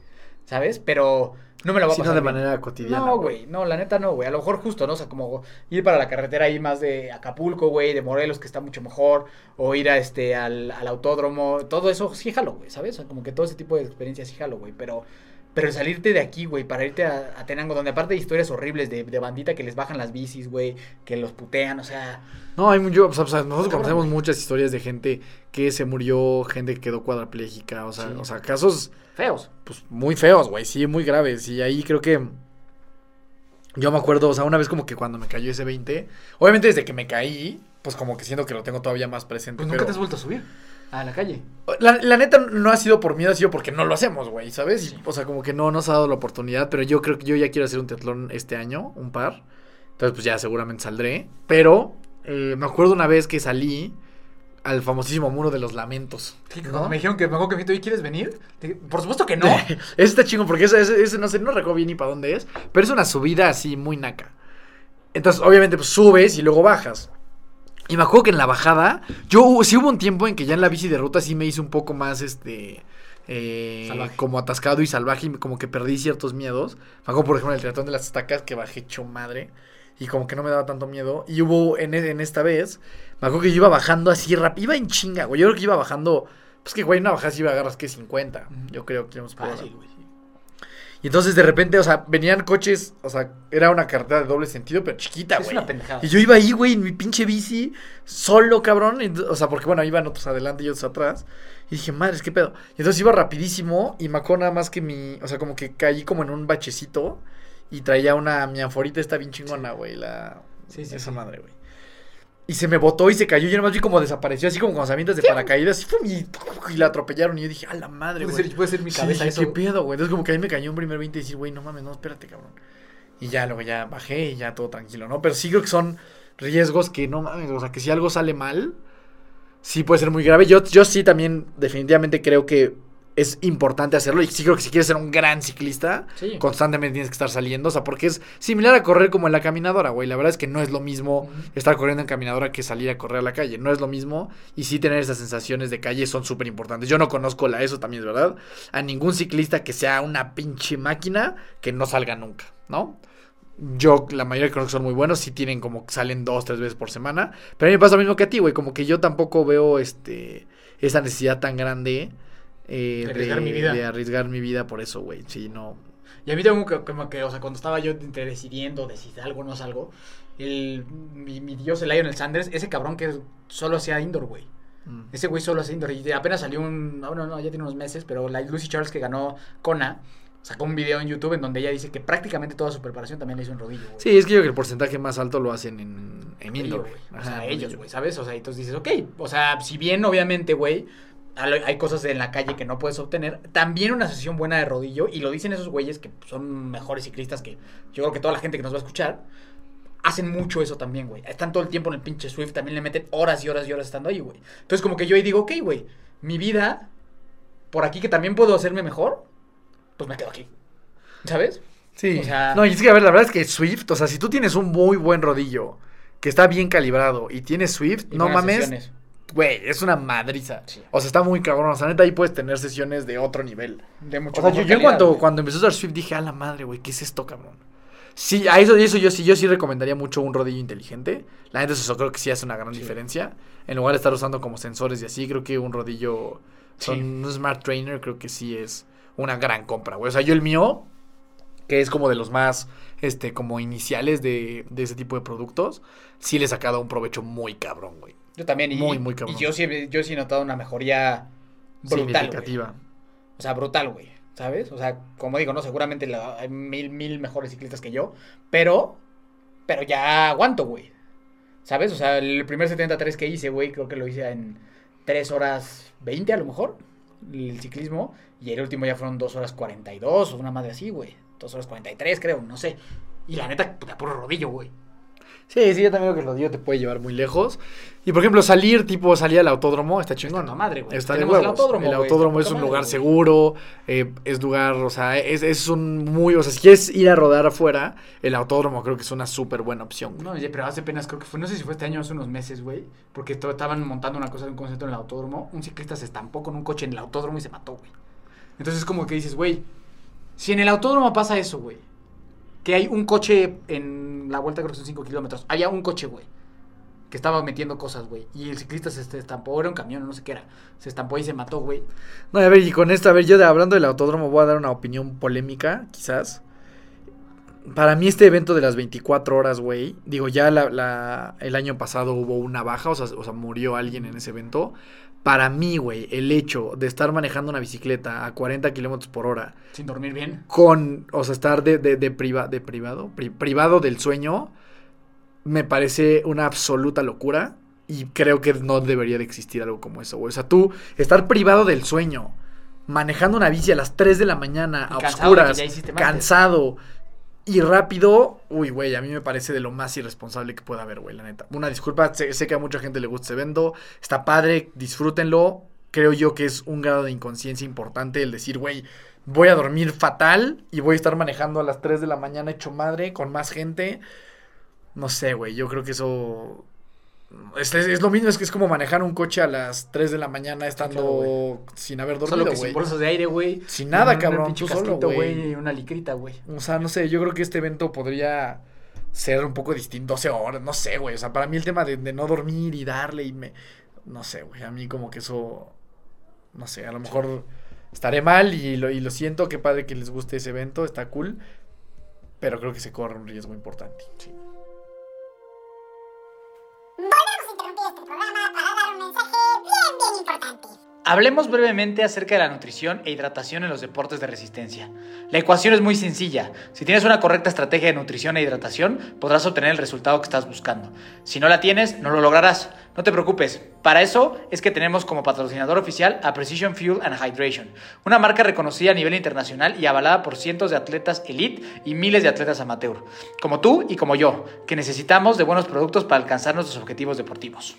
S2: ¿Sabes? Pero no me lo voy a pasar.
S3: de
S2: bien.
S3: manera cotidiana.
S2: No, güey, no, la neta no, güey. A lo mejor justo, ¿no? O sea, como ir para la carretera ahí más de Acapulco, güey, de Morelos, que está mucho mejor, o ir a este, al, al autódromo, todo eso sí jalo, güey, ¿sabes? O sea, como que todo ese tipo de experiencias sí jalo, güey, pero... Pero salirte de aquí, güey, para irte a, a Tenango, donde aparte hay historias horribles de, de bandita que les bajan las bicis, güey, que los putean, o sea...
S3: No, hay mucho, o sea, o sea, nosotros
S2: Cabrón,
S3: conocemos muchas historias de gente que se murió, gente que quedó cuadraplégica, o sea,
S2: Sí.
S3: o sea, casos
S2: Feos.
S3: pues muy feos, güey, sí, muy graves. Y ahí creo que yo me acuerdo, o sea, una vez como que cuando me cayó ese 20, obviamente desde que me caí, pues como que siento que lo tengo todavía más presente.
S2: Pues nunca
S3: pero-
S2: te has vuelto a subir a la calle.
S3: la, la neta no ha sido por miedo, ha sido porque no lo hacemos, güey, ¿sabes?
S2: Sí.
S3: o sea, como que no nos ha dado la oportunidad, pero yo creo que yo ya quiero hacer un teatlón este año, un par. Entonces, pues ya seguramente saldré. Pero eh, me acuerdo una vez que salí al famosísimo muro de los lamentos.
S2: Sí, me dijeron que me acuerdo que me dijiste, "Oye, ¿quieres venir? Por supuesto que no.
S3: ese está chingo porque ese, ese- ese no sé, no recuerdo bien ni para dónde es, pero es una subida así muy naca. Entonces, obviamente, pues subes y luego bajas. Y me acuerdo que en la bajada, yo sí hubo un tiempo en que ya en la bici de ruta sí me hice un poco más, este, eh, como atascado y salvaje y como que perdí ciertos miedos. Me acuerdo, por ejemplo, en el triatlón de las estacas que bajé hecho madre y como que no me daba tanto miedo. Y hubo en, e- en esta vez, me acuerdo que yo iba bajando así rápido, iba en chinga, güey. Yo creo que iba bajando, pues que, güey, una bajada sí iba a agarras que 50.
S2: Ujú.
S3: Yo creo que íbamos por
S2: güey.
S3: Y entonces de repente, o sea, venían coches, o sea, era una carretera de doble sentido, pero chiquita,
S2: Es
S3: güey.
S2: una pendejada.
S3: Y yo iba ahí, güey, en mi pinche bici, solo, cabrón. y o sea, porque bueno, iban otros adelante y otros atrás. Y dije, madres, qué pedo. Y entonces iba rapidísimo y me acuerdo nada más que mi, o sea, como que caí como en un bachecito y traía una, mi anforita esta bien chingona, güey, la,
S2: Sí, sí,
S3: esa
S2: sí.
S3: madre, güey. Y se me botó y se cayó. Yo nomás vi como desapareció, así como con las de paracaídas. Y, la atropellaron. Y yo dije, a la madre,
S2: Puede
S3: güey.
S2: ser, puede ser mi cabeza eso.
S3: ¿Qué pedo, güey? Entonces como que ahí me cayó un primer 20 y decir, güey, no mames, no, espérate, cabrón. Y ya, luego ya bajé y ya todo tranquilo, ¿no? Pero sí creo que son riesgos que no mames, o sea, que si algo sale mal, sí puede ser muy grave. Yo, yo sí también definitivamente creo que es importante hacerlo y sí creo que si quieres ser un gran ciclista,
S2: Sí.
S3: constantemente tienes que estar saliendo, o sea, porque es similar a correr como en la caminadora, güey. La verdad es que no es lo mismo estar corriendo en caminadora que salir a correr a la calle, no es lo mismo y sí tener esas sensaciones de calle son súper importantes. Yo no conozco la eso también es verdad, a ningún ciclista que sea una pinche máquina que no salga nunca, ¿no? Yo, la mayoría creo que son muy buenos, sí tienen como que salen dos, tres veces por semana. Pero a mí me pasa lo mismo que a ti, güey. Como que yo tampoco veo este esa necesidad tan grande eh,
S2: De arriesgar mi vida.
S3: de arriesgar mi vida por eso, güey. Sí, no.
S2: Y a mí tengo que, como que, o sea, cuando estaba yo entre decidiendo de si salgo o no salgo, el, mi, mi dios, el Lionel Sanders, ese cabrón que solo hacía indoor, güey.
S3: Mm.
S2: Ese güey solo hace indoor. Y apenas salió un. No, no, no, ya tiene unos meses, pero la Lucy Charles que ganó Kona sacó un video en YouTube en donde ella dice que prácticamente toda su preparación también la hizo en rodillo, güey.
S3: Sí, es que yo creo que el porcentaje más alto lo hacen en, indoor.
S2: güey. O sea, ellos, güey, ¿sabes? O sea, y entonces dices, ok, o sea, si bien obviamente, güey, hay cosas en la calle que no puedes obtener, también una sesión buena de rodillo, y lo dicen esos güeyes que son mejores ciclistas que yo creo que toda la gente que nos va a escuchar, hacen mucho eso también, güey. Están todo el tiempo en el pinche Swift, también le meten horas y horas y horas estando ahí, güey. Entonces como que yo ahí digo, ok, güey, mi vida, por aquí que también puedo hacerme mejor, pues me quedo aquí. ¿Sabes?
S3: Sí.
S2: O sea-
S3: no, y es que a ver, la verdad es que Swift, o sea, si tú tienes un muy buen rodillo que está bien calibrado y tienes Swift,
S2: Y
S3: no mames,
S2: sesiones.
S3: Güey, es una madriza.
S2: Sí.
S3: O sea, está muy cabrón. O sea, neta, ahí puedes tener sesiones de otro nivel.
S2: De mucho
S3: O sea, yo,
S2: calidad,
S3: cuando,
S2: güey.
S3: cuando empecé a usar Swift dije, a la madre, güey, ¿qué es esto, cabrón? Sí, a eso, eso yo sí, yo sí recomendaría mucho un rodillo inteligente. La neta, eso creo que sí hace una gran
S2: Sí.
S3: diferencia. En lugar de estar usando como sensores y así, creo que un rodillo, son
S2: Sí.
S3: un Smart Trainer, creo que sí es una gran compra, güey. O sea, yo el mío, que es como de los más, este, como iniciales de, de ese tipo de productos, sí le he sacado un provecho muy cabrón, güey.
S2: Yo también, y,
S3: Muy, muy cabrón.
S2: y yo sí, he- yo sí he notado una mejoría brutal.
S3: Significativa.
S2: O sea, brutal, güey. ¿Sabes? O sea, como digo, no, seguramente la- hay mil, mil mejores ciclistas que yo, pero, pero ya aguanto, güey. ¿Sabes? O sea, el primer 73 que hice, güey, creo que lo hice en 3 horas 20 a lo mejor, el ciclismo, y el último ya fueron 2 horas 42 o una madre así, güey. 2 horas 43 creo, no sé. Y la neta, puta, puro rodillo, güey.
S3: Sí, sí, yo también creo que el rodillo te puede llevar muy lejos. Y por ejemplo, salir, tipo salir al autódromo, está chingón.
S2: toda madre, güey.
S3: Está de
S2: el autódromo,
S3: El autódromo es un lugar seguro, eh, es lugar, o sea, es, es un muy, o sea, si quieres ir a rodar afuera, el autódromo creo que es una súper buena opción. güey.
S2: No, oye, pero hace apenas creo que fue, no sé si fue este año o hace unos meses, güey, porque estaban montando una cosa de un concierto en el autódromo, un ciclista se estampó con un coche en el autódromo y se mató, güey. Entonces es como que dices, güey, si en el autódromo pasa eso, güey, que hay un coche en la vuelta creo que son 5 kilómetros, había un coche, güey, que estaba metiendo cosas, güey, y el ciclista se estampó, era un camión, no sé qué era, se estampó y se mató, güey.
S3: No, a ver, y con esto, a ver, yo de, hablando del autódromo voy a dar una opinión polémica, quizás. Para mí este evento de las 24 horas, güey, digo, ya el año pasado hubo una baja, o sea, murió alguien en ese evento. Para mí, güey, el hecho de estar manejando una bicicleta a 40 kilómetros por hora,
S2: Sin dormir bien.
S3: con, o sea, estar de, de, de, priva- de privado, pri- privado del sueño, me parece una absoluta locura. Y creo que no debería de existir algo como eso, güey. O sea, tú estar privado del sueño, manejando una bici a las 3 de la mañana,
S2: Y
S3: a
S2: cansado
S3: oscuras, cansado y rápido, uy, güey, a mí me parece de lo más irresponsable que pueda haber, güey, la neta. Una disculpa, sé, sé que a mucha gente le gusta ese evento, está padre, disfrútenlo. Creo yo que es un grado de inconsciencia importante el decir, güey, voy a dormir fatal y voy a estar manejando a las 3 de la mañana hecho madre con más gente. No sé, güey, yo creo que eso... Es, es- es lo mismo, es que es como manejar un coche a las 3 de la mañana estando
S2: claro,
S3: sin haber
S2: Solo
S3: dormido,
S2: que
S3: güey.
S2: sin bolsas de aire, güey.
S3: Sin nada,
S2: Un
S3: cabrón, tú solo, güey.
S2: una licrita, güey.
S3: O sea, no sé, yo creo que este evento podría ser un poco distinto, 12 horas, no sé, güey. O sea, para mí el tema de, de no dormir y darle y me... No sé, güey, a mí como que eso... No sé, a lo mejor estaré mal y lo, y lo siento, qué padre que les guste ese evento, está cool. Pero creo que se corre un riesgo importante.
S4: Volvemos
S2: Hablemos brevemente acerca de la nutrición e hidratación en los deportes de resistencia. La ecuación es muy sencilla. Si tienes una correcta estrategia de nutrición e hidratación, podrás obtener el resultado que estás buscando. Si no la tienes, no lo lograrás. No te preocupes. Para eso es que tenemos como patrocinador oficial a Precision Fuel and Hydration, una marca reconocida a nivel internacional y avalada por cientos de atletas elite y miles de atletas amateur, como tú y como yo, que necesitamos de buenos productos para alcanzar nuestros objetivos deportivos.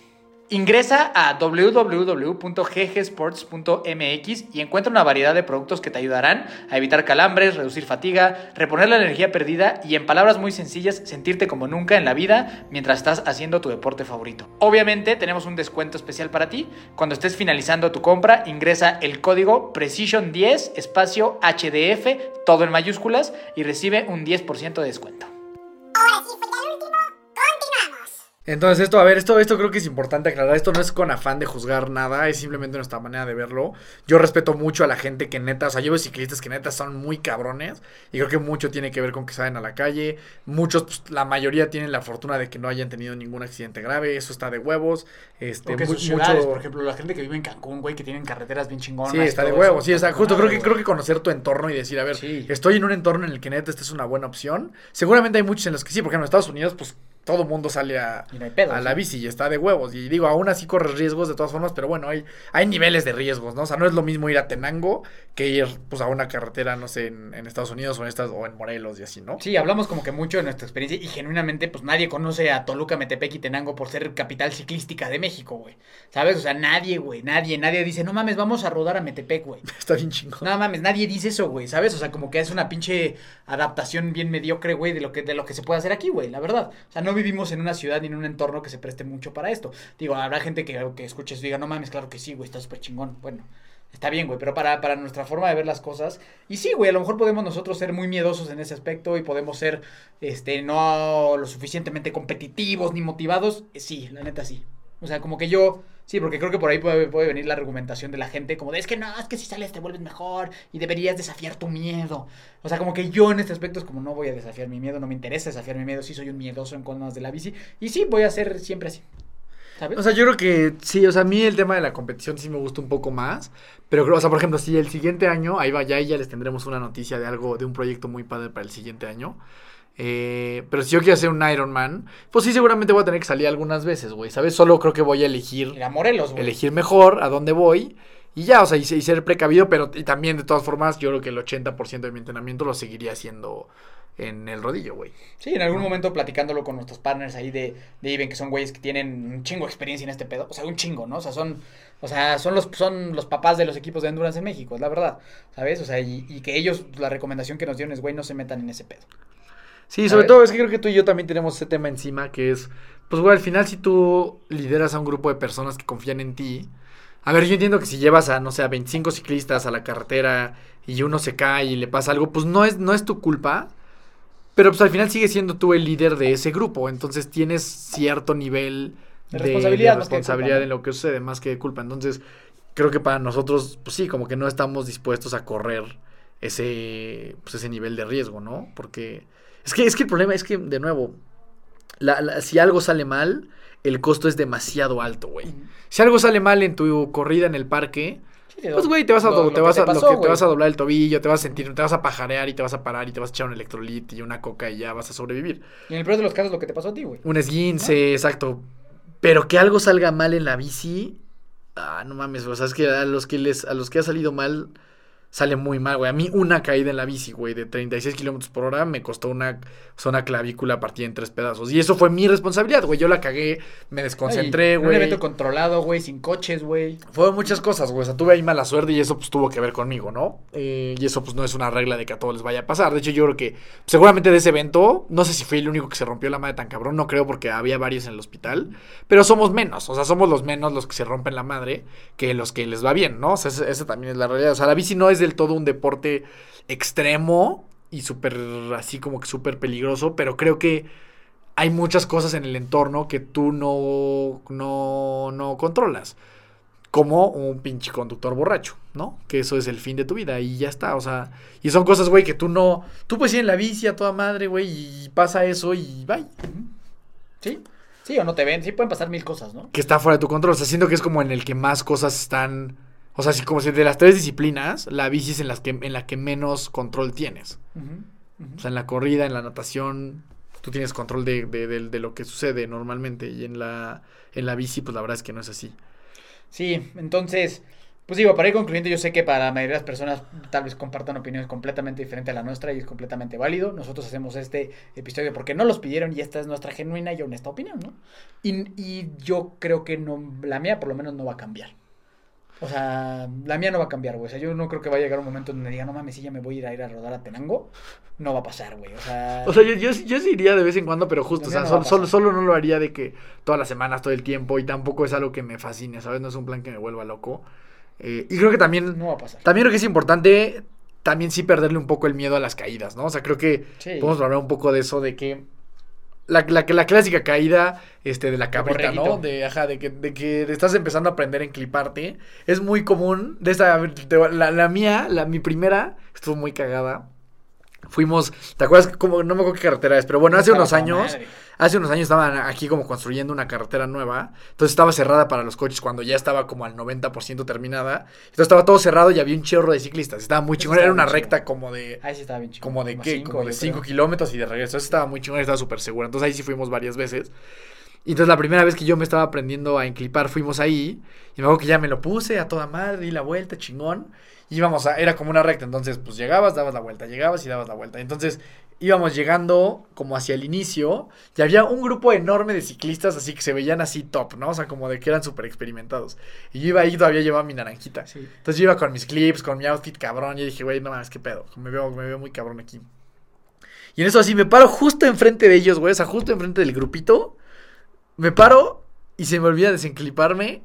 S2: Ingresa a www.ggsports.mx y encuentra una variedad de productos que te ayudarán a evitar calambres, reducir fatiga, reponer la energía perdida y en palabras muy sencillas sentirte como nunca en la vida mientras estás haciendo tu deporte favorito. Obviamente tenemos un descuento especial para ti. Cuando estés finalizando tu compra, ingresa el código Precision10 espacio HDF, todo en mayúsculas y recibe un 10% de descuento.
S3: Entonces esto, a ver, esto, esto creo que es importante aclarar. Esto no es con afán de juzgar nada, es simplemente nuestra manera de verlo. Yo respeto mucho a la gente que neta, o sea, yo veo ciclistas que neta son muy cabrones y creo que mucho tiene que ver con que salen a la calle. Muchos, pues, la mayoría tienen la fortuna de que no hayan tenido ningún accidente grave, eso está de huevos. Este,
S2: Porque
S3: mu-
S2: sus ciudades, por ejemplo, la gente que vive en Cancún, güey, que tienen carreteras bien chingonas.
S3: Sí, está de huevos,
S2: eso,
S3: sí, o sea,
S2: está
S3: justo creo que, creo que conocer tu entorno y decir, a ver,
S2: Sí.
S3: estoy en un entorno en el que neta esta es una buena opción. Seguramente hay muchos en los que sí, porque en Estados Unidos, pues todo mundo sale a,
S2: no
S3: a la bici y está de huevos. Y digo, aún así corres riesgos de todas formas, pero bueno, hay, hay niveles de riesgos, ¿no? O sea, no es lo mismo ir a Tenango que ir pues a una carretera, no sé, en, en Estados Unidos o en, estas, o en Morelos y así, ¿no?
S2: Sí, hablamos como que mucho de nuestra experiencia y genuinamente pues nadie conoce a Toluca, Metepec y Tenango por ser capital ciclística de México, güey. ¿Sabes? O sea, nadie, güey, nadie, nadie dice, no mames, vamos a rodar a Metepec, güey.
S3: Está bien chingón.
S2: No mames, nadie dice eso, güey, ¿sabes? O sea, como que es una pinche adaptación bien mediocre, güey, de lo que de lo que se puede hacer aquí, güey, la verdad. O sea, no vivimos en una ciudad ni en un entorno que se preste mucho para esto. Digo, habrá gente que, que escuche y diga, no mames, claro que sí, güey, está súper chingón. Bueno, está bien, güey, pero para, para nuestra forma de ver las cosas, y sí, güey, a lo mejor podemos nosotros ser muy miedosos en ese aspecto y podemos ser, este, no lo suficientemente competitivos ni motivados, eh, sí, la neta sí. O sea, como que yo, sí, porque creo que por ahí puede, venir la argumentación de la gente, como de, es que no, es que si sales te vuelves mejor y deberías desafiar tu miedo. O sea, como que yo en este aspecto es como, no voy a desafiar mi miedo, no me interesa desafiar mi miedo, sí soy un miedoso en cosas de la bici, y sí, voy a ser siempre así. ¿Sabes?
S3: O sea, yo creo que sí, o sea, a mí el tema de la competición sí me gusta un poco más. Pero creo, o sea, por ejemplo, si el siguiente año, ahí va, ya, ya les tendremos una noticia de algo, de un proyecto muy padre para el siguiente año. Eh, pero si yo quiero hacer un Ironman, pues sí, seguramente voy a tener que salir algunas veces, güey, ¿sabes? Solo creo que voy a elegir,
S2: Morelos, güey.
S3: elegir mejor a dónde voy. Y ya, o sea, y, y ser precavido, pero y también de todas formas, yo creo que el 80% de mi entrenamiento lo seguiría haciendo en el rodillo, güey.
S2: Sí, en algún momento platicándolo con nuestros partners ahí de, de Iben, que son güeyes que tienen un chingo de experiencia en este pedo. O sea, un chingo, ¿no? O sea, son, o sea, son los, son los papás de los equipos de endurance en México, es la verdad. ¿Sabes? O sea, y, y que ellos, la recomendación que nos dieron es, güey, no se metan en ese pedo.
S3: Sí, sobre todo es que creo que tú y yo también tenemos ese tema encima, que es, pues, güey, al final si tú lideras a un grupo de personas que confían en ti, a ver, yo entiendo que si llevas a, no sé, a 25 ciclistas a la carretera y uno se cae y le pasa algo, pues no es, no es tu culpa, pero pues al final sigues siendo tú el líder de ese grupo, entonces tienes cierto nivel
S2: De responsabilidad
S3: de responsabilidad en lo que sucede, más que de culpa. Entonces, creo que para nosotros, pues sí, como que no estamos dispuestos a correr ese, pues, ese nivel de riesgo, ¿no? Porque es que, es que el problema es que, de nuevo, la- la- si algo sale mal, el costo es demasiado alto, güey. Si algo sale mal en tu corrida en el parque,
S2: Sí,
S3: pues güey, te vas a,
S2: lo-
S3: do-
S2: lo
S3: te
S2: que
S3: vas a,
S2: te
S3: lo
S2: pasó,
S3: que te
S2: güey.
S3: vas a doblar el tobillo, te vas a sentir, te vas a pajarear y te vas a parar y te vas a echar un electrolit y una coca y ya vas a sobrevivir.
S2: Y en el peor de los casos, lo que te pasó a ti, güey.
S3: Un esguince, exacto. Pero que algo salga mal en la bici, ah, no mames, o sea, es que a los que les, a los que ha salido mal, sale muy mal, güey. A mí una caída en la bici, güey, de 36 kilómetros por hora me costó una, una clavícula partida en tres pedazos. Y eso fue mi responsabilidad, güey. Yo la cagué, me desconcentré,
S2: en Un
S3: güey.
S2: evento controlado, güey, sin coches, güey.
S3: Fueron muchas cosas, güey. O sea, tuve ahí mala suerte y eso pues tuvo que ver conmigo, ¿no? Eh, y eso pues no es una regla de que a todos les vaya a pasar. De hecho, yo creo que seguramente de ese evento, no sé si fui el único que se rompió la madre tan cabrón, no creo porque había varios en el hospital, pero somos menos, o sea, somos los menos los que se rompen la madre que los que les va bien, ¿no? O sea, esa también es la realidad. O sea, la bici no es del todo un deporte extremo y súper, así como que súper peligroso, pero creo que hay muchas cosas en el entorno que tú no, no, no controlas. Como un pinche conductor borracho, ¿no? Que eso es el fin de tu vida y ya está, o sea. Y son cosas, güey, que tú no. Tú puedes ir en la bici a toda madre, güey, y pasa eso y bye.
S2: ¿Sí? Sí, o no te ven. Sí, pueden pasar mil cosas, ¿no?
S3: Que está fuera de tu control. O sea, siento que es como en el que más cosas están. O sea, si como si de las tres disciplinas, la bici es en, las que, en la que menos control tienes. O sea, en la corrida, en la natación, tú tienes control de, de- de- de lo que sucede normalmente. Y en la, en la bici, pues la verdad es que no es así.
S2: Sí, entonces, pues digo, para ir concluyendo, yo sé que para la mayoría de las personas tal vez compartan opiniones completamente diferentes a la nuestra y es completamente válido. Nosotros hacemos este episodio porque no los pidieron y esta es nuestra genuina y honesta opinión, ¿no? Y, y yo creo que no, la mía por lo menos no va a cambiar. O sea, la mía no va a cambiar, güey. O sea, yo no creo que vaya a llegar un momento donde diga, no mames, si ya me voy a ir a ir a rodar a Tenango. No va a pasar, güey. O sea,
S3: O sea, yo, yo, yo sí iría de vez en cuando, pero justo, o sea,
S2: no
S3: solo,
S2: pasar.
S3: solo no lo haría de que todas las semanas, todo el tiempo, y tampoco es algo que me fascine, ¿sabes? No es un plan que me vuelva loco. Eh, y creo que también,
S2: no va a pasar.
S3: también creo que es importante, también sí perderle un poco el miedo a las caídas, ¿no? O sea, creo que
S2: Sí.
S3: podemos hablar un poco de eso, de que la, la, la clásica caída este, de la cabrita, ¿no? De, ajá, de que, de que estás empezando a aprender a encliparte. Es muy común. De esta, la, la mía, la, mi primera, estuvo muy cagada. Fuimos, ¿te acuerdas? Como, no me acuerdo qué carretera es, pero bueno, hace unos años,
S2: madre.
S3: Hace unos años estaban aquí como construyendo una carretera nueva. Entonces estaba cerrada para los coches cuando ya estaba como al 90% terminada. Entonces estaba todo cerrado y había un chorro de ciclistas. Estaba muy chingón. Era una recta como de
S2: Ahí sí estaba bien chido.
S3: como de qué,
S2: cinco,
S3: como de
S2: yo
S3: 5
S2: creo.
S3: kilómetros y de regreso. Eso estaba muy chingón, estaba súper seguro. Entonces ahí sí fuimos varias veces. Y entonces la primera vez que yo me estaba aprendiendo a enclipar, fuimos ahí. Y acuerdo que ya me lo puse a toda madre, di la vuelta, chingón. Y íbamos a, era como una recta. Entonces, pues llegabas, dabas la vuelta, llegabas y dabas la vuelta. Entonces íbamos llegando como hacia el inicio. Y había un grupo enorme de ciclistas, así que se veían así top, ¿no? O sea, como de que eran súper experimentados. Y yo iba ahí, todavía llevaba mi naranjita.
S2: Sí.
S3: Entonces yo iba con mis clips, con mi outfit cabrón. Y dije, güey, no mames, qué pedo. Me veo, me veo muy cabrón aquí. Y en eso así me paro justo enfrente de ellos, güey. O sea, justo enfrente del grupito. Me paro y se me olvida desencliparme.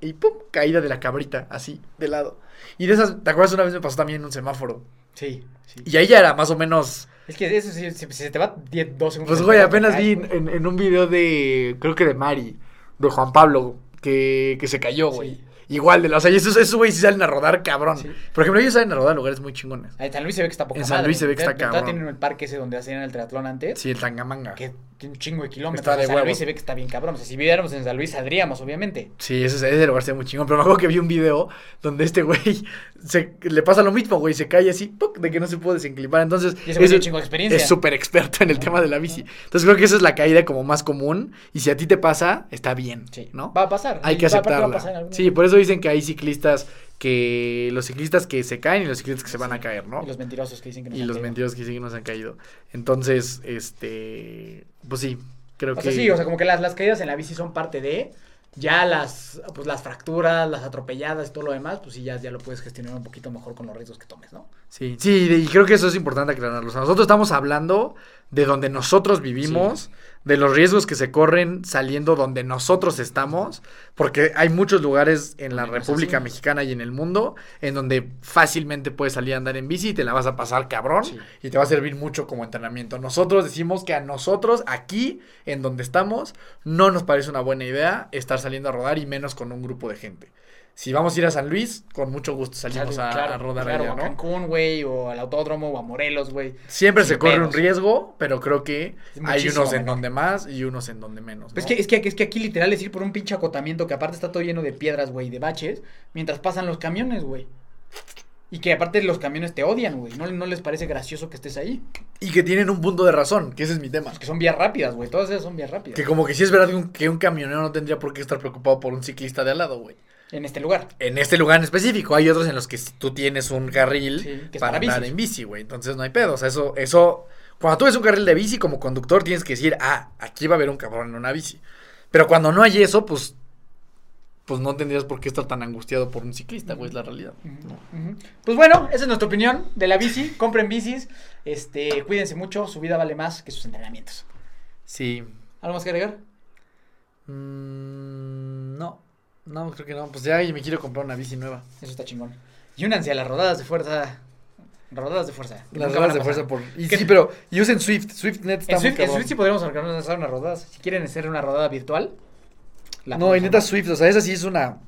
S3: Y pum, caída de la cabrita, así, de lado. Y de esas, ¿te acuerdas? Una vez me pasó también en un semáforo.
S2: Sí, sí.
S3: Y ahí ya era más o menos.
S2: Es que eso sí, si, si se te va 10, 2 segundos.
S3: Pues, güey, apenas vi en, en un video de. Creo que de Mari, de Juan Pablo, que, que se cayó, güey.
S2: Sí.
S3: Igual de la. O sea, esos, esos güey sí salen a rodar cabrón.
S2: Sí.
S3: Por ejemplo, ellos salen a rodar lugares muy chingones.
S2: En San Luis se ve que está poca
S3: En San
S2: madre.
S3: Luis se ve que está cabrón.
S2: tienen el parque ese donde hacían el triatlón antes.
S3: Sí, el Tangamanga.
S2: Que tiene un chingo de kilómetros.
S3: Está de
S2: San. Luis se ve que está bien cabrón. O sea, si viviéramos en San Luis, saldríamos, obviamente.
S3: Sí, ese, ese lugar está muy chingón. Pero me acuerdo que vi un video donde este güey se, le pasa lo mismo, güey. Se cae así, ¡puc! de que no se puede desenclipar. Entonces,
S2: Y ese tiene un chingo de experiencia.
S3: es súper experto en el tema de la bici. Entonces, creo que esa es la caída como más común. Y si a ti te pasa, está bien,
S2: Sí.
S3: ¿no?
S2: Va a pasar.
S3: Hay que
S2: va a
S3: aceptarla.
S2: pasar
S3: Sí, por eso dicen que hay ciclistas que los ciclistas que se caen y los ciclistas que se van a caer, ¿no?
S2: Y los mentirosos que dicen que no
S3: Y
S2: se han
S3: los
S2: caído.
S3: mentirosos que siguen no se han caído. Entonces, este, pues sí, creo
S2: O
S3: que
S2: sea, sí, o sea, como que las, las caídas en la bici son parte de. Ya las, pues, las fracturas, las atropelladas y todo lo demás, pues sí, ya, ya lo puedes gestionar un poquito mejor con los riesgos que tomes, ¿no?
S3: Sí, sí, y creo que eso es importante aclararlo. O sea, nosotros estamos hablando de donde nosotros vivimos, de los riesgos que se corren saliendo donde nosotros estamos, porque hay muchos lugares en la República. Mexicana y en el mundo en donde fácilmente puedes salir a andar en bici y te la vas a pasar cabrón
S2: Sí.
S3: y te va a servir mucho como entrenamiento. Nosotros decimos que a nosotros aquí, en donde estamos, no nos parece una buena idea estar saliendo a rodar y menos con un grupo de gente. Si vamos a ir a San Luis, con mucho gusto salimos a,
S2: Claro,
S3: a rodar
S2: claro,
S3: allá,
S2: o a
S3: ¿no?
S2: Cancún, güey, o al autódromo, o a Morelos, güey.
S3: Siempre
S2: Sin
S3: se corre
S2: pedos.
S3: un riesgo, pero creo que hay unos en donde más y unos en donde menos.
S2: Pues
S3: ¿no?
S2: es, que, es, que, es que aquí literal es ir por un pinche acotamiento que aparte está todo lleno de piedras, güey, de baches, mientras pasan los camiones, güey. Y que aparte los camiones te odian, güey. No, no les parece gracioso que estés ahí.
S3: Y que tienen un punto de razón, que ese es mi tema.
S2: Que son vías rápidas, güey. Todas esas son vías rápidas.
S3: Que como que sí es verdad que un, que un camionero no tendría por qué estar preocupado por un ciclista de al lado, güey.
S2: En este lugar.
S3: En este lugar en específico, hay otros en los que tú tienes un carril
S2: Sí, que
S3: para andar
S2: bicis.
S3: en bici, güey. Entonces no hay pedo. O sea, eso, eso. Cuando tú ves un carril de bici como conductor, tienes que decir, ah, aquí va a haber un cabrón en una bici. Pero cuando no hay eso, pues. Pues no tendrías por qué estar tan angustiado por un ciclista, güey, es la realidad.
S2: Pues bueno, esa es nuestra opinión de la bici. Compren bicis. Este, cuídense mucho. Su vida vale más que sus entrenamientos.
S3: Sí.
S2: ¿Algo más que agregar?
S3: Mm, no, no, creo que no. Pues ya y me quiero comprar una bici nueva.
S2: Eso está chingón. Y únanse a las rodadas de fuerza. Rodadas de fuerza.
S3: Las
S2: a
S3: de fuerza por. Y
S2: ¿Qué?
S3: sí, pero. Y usen Swift. SwiftNet está
S2: En
S3: muy
S2: Swift, en. Swift sí podríamos organizar unas rodadas. Si quieren hacer una rodada virtual. la
S3: No, y neta. Swift, o sea, esa sí es una.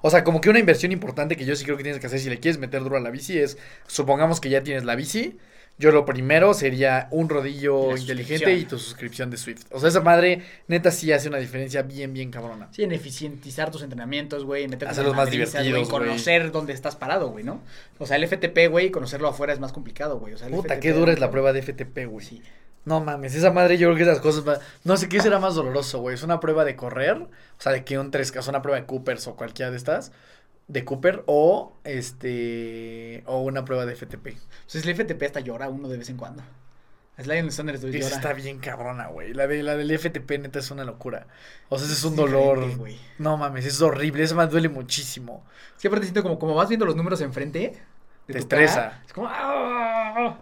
S3: O sea, como que una inversión importante que yo sí creo que tienes que hacer si le quieres meter duro a la bici es, supongamos que ya tienes la bici, yo lo primero sería un rodillo inteligente y tu suscripción de Swift. O sea, esa madre neta sí hace una diferencia bien, bien cabrona.
S2: Sí, en eficientizar tus entrenamientos, güey, meterte
S3: Hacerlos
S2: en
S3: más divertidos, güey.
S2: conocer dónde estás parado, güey, ¿no? O sea, el FTP, güey, conocerlo afuera es más complicado, güey. O sea, el
S3: Puta,
S2: FTP
S3: qué dura es la prueba de FTP, güey.
S2: Sí.
S3: No mames, esa madre yo creo que esas cosas. va- No sé qué será más doloroso, güey. Es una prueba de correr, o sea, de que un 3K, o sea, una prueba de Coopers o cualquiera de estas, de Cooper, o este. O una prueba de FTP.
S2: O sea, el FTP hasta llora uno de vez en cuando. Es Lion Thunder
S3: Esa
S2: llora.
S3: está bien cabrona, güey. La, de, la del FTP neta es una locura. O sea, ese es un dolor. No mames, es horrible. Eso me duele muchísimo.
S2: Es que aparte siento como, como vas viendo los números enfrente. de
S3: Te estresa.
S2: cara, es como. ¡ah!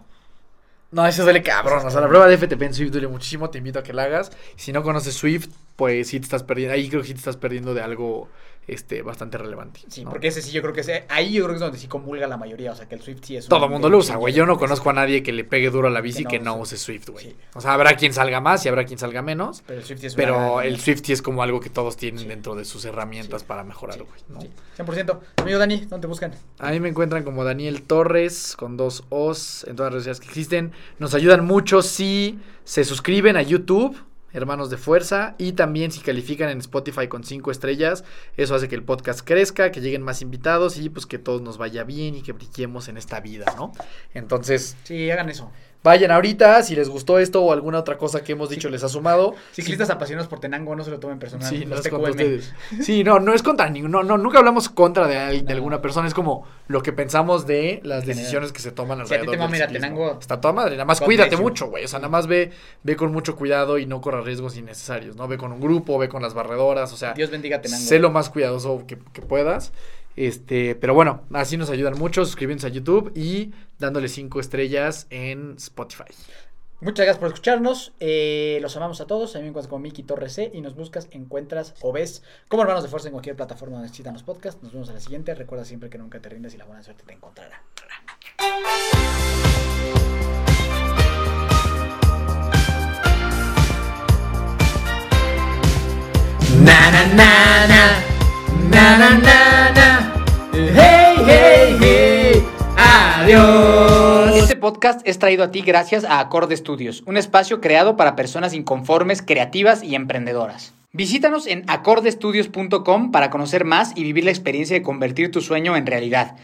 S3: No, eso duele cabrón. O sea, la prueba de FTP en Swift duele muchísimo. Te invito a que la hagas. Si no conoces Swift, pues sí te estás perdiendo. Ahí creo que sí te estás perdiendo de algo este, bastante relevante.
S2: Sí,
S3: ¿no?
S2: porque ese sí, yo creo que ese, ahí yo creo que es donde sí comulga la mayoría. O sea, que el Swift sí es.
S3: Todo el mundo lo usa, güey. Yo no conozco a nadie que le pegue duro a la bici
S2: Que
S3: que
S2: no
S3: no,
S2: use.
S3: Swift, güey.
S2: Sí.
S3: O sea, habrá quien salga más y habrá quien salga menos.
S2: Pero el Swift sí es
S3: Pero el Swift sí es como algo que todos tienen
S2: Sí.
S3: dentro de sus herramientas
S2: Sí.
S3: para mejorar, güey. ¿no?
S2: sí, 100%. Amigo Dani, ¿dónde te buscan?
S3: A mí me encuentran como Daniel Torres con dos O's en todas las redes que existen. Nos ayudan mucho si se suscriben a YouTube, Hermanos de Fuerza, y también si califican en Spotify con cinco estrellas. Eso hace que el podcast crezca, que lleguen más invitados y pues que todos nos vaya bien y que brillemos en esta vida, ¿no? Entonces,
S2: Sí, hagan eso.
S3: Vayan ahorita, si les gustó esto o alguna otra cosa que hemos dicho les ha sumado.
S2: Ciclistas apasionados por Tenango, no se lo tomen personal.
S3: Sí, no es contra ustedes. Sí, no, no es contra ninguno. No, no, nunca hablamos contra de, al- de alguna persona. Es como lo que pensamos de las decisiones que se toman
S2: Si a ti
S3: alrededor
S2: te
S3: del
S2: mama ir a
S3: ciclismo.
S2: Tenango,
S3: Está toda madre. Nada más cuídate mucho, güey. O sea, nada más ve, ve con mucho cuidado y no corra riesgos innecesarios, ¿no? Ve con un grupo, ve con las barredoras. O sea,
S2: Dios bendiga Tenango.
S3: sé lo más cuidadoso que, que puedas. Este, pero bueno, así nos ayudan mucho. Suscribiéndose a YouTube y dándole cinco estrellas en Spotify.
S2: Muchas gracias por escucharnos. eh, los amamos a todos. A mí me encuentras como Miki Torres C y nos buscas, encuentras o ves como hermanos de fuerza en cualquier plataforma donde existan los podcasts. Nos vemos a la siguiente. Recuerda siempre que nunca te rindes y la buena suerte te encontrará.
S3: Na na na na na na na hey hey hey adiós
S2: Este podcast es traído a ti gracias a Acorde Studios, un espacio creado para personas inconformes, creativas y emprendedoras. Visítanos en acordestudios.com para conocer más y vivir la experiencia de convertir tu sueño en realidad.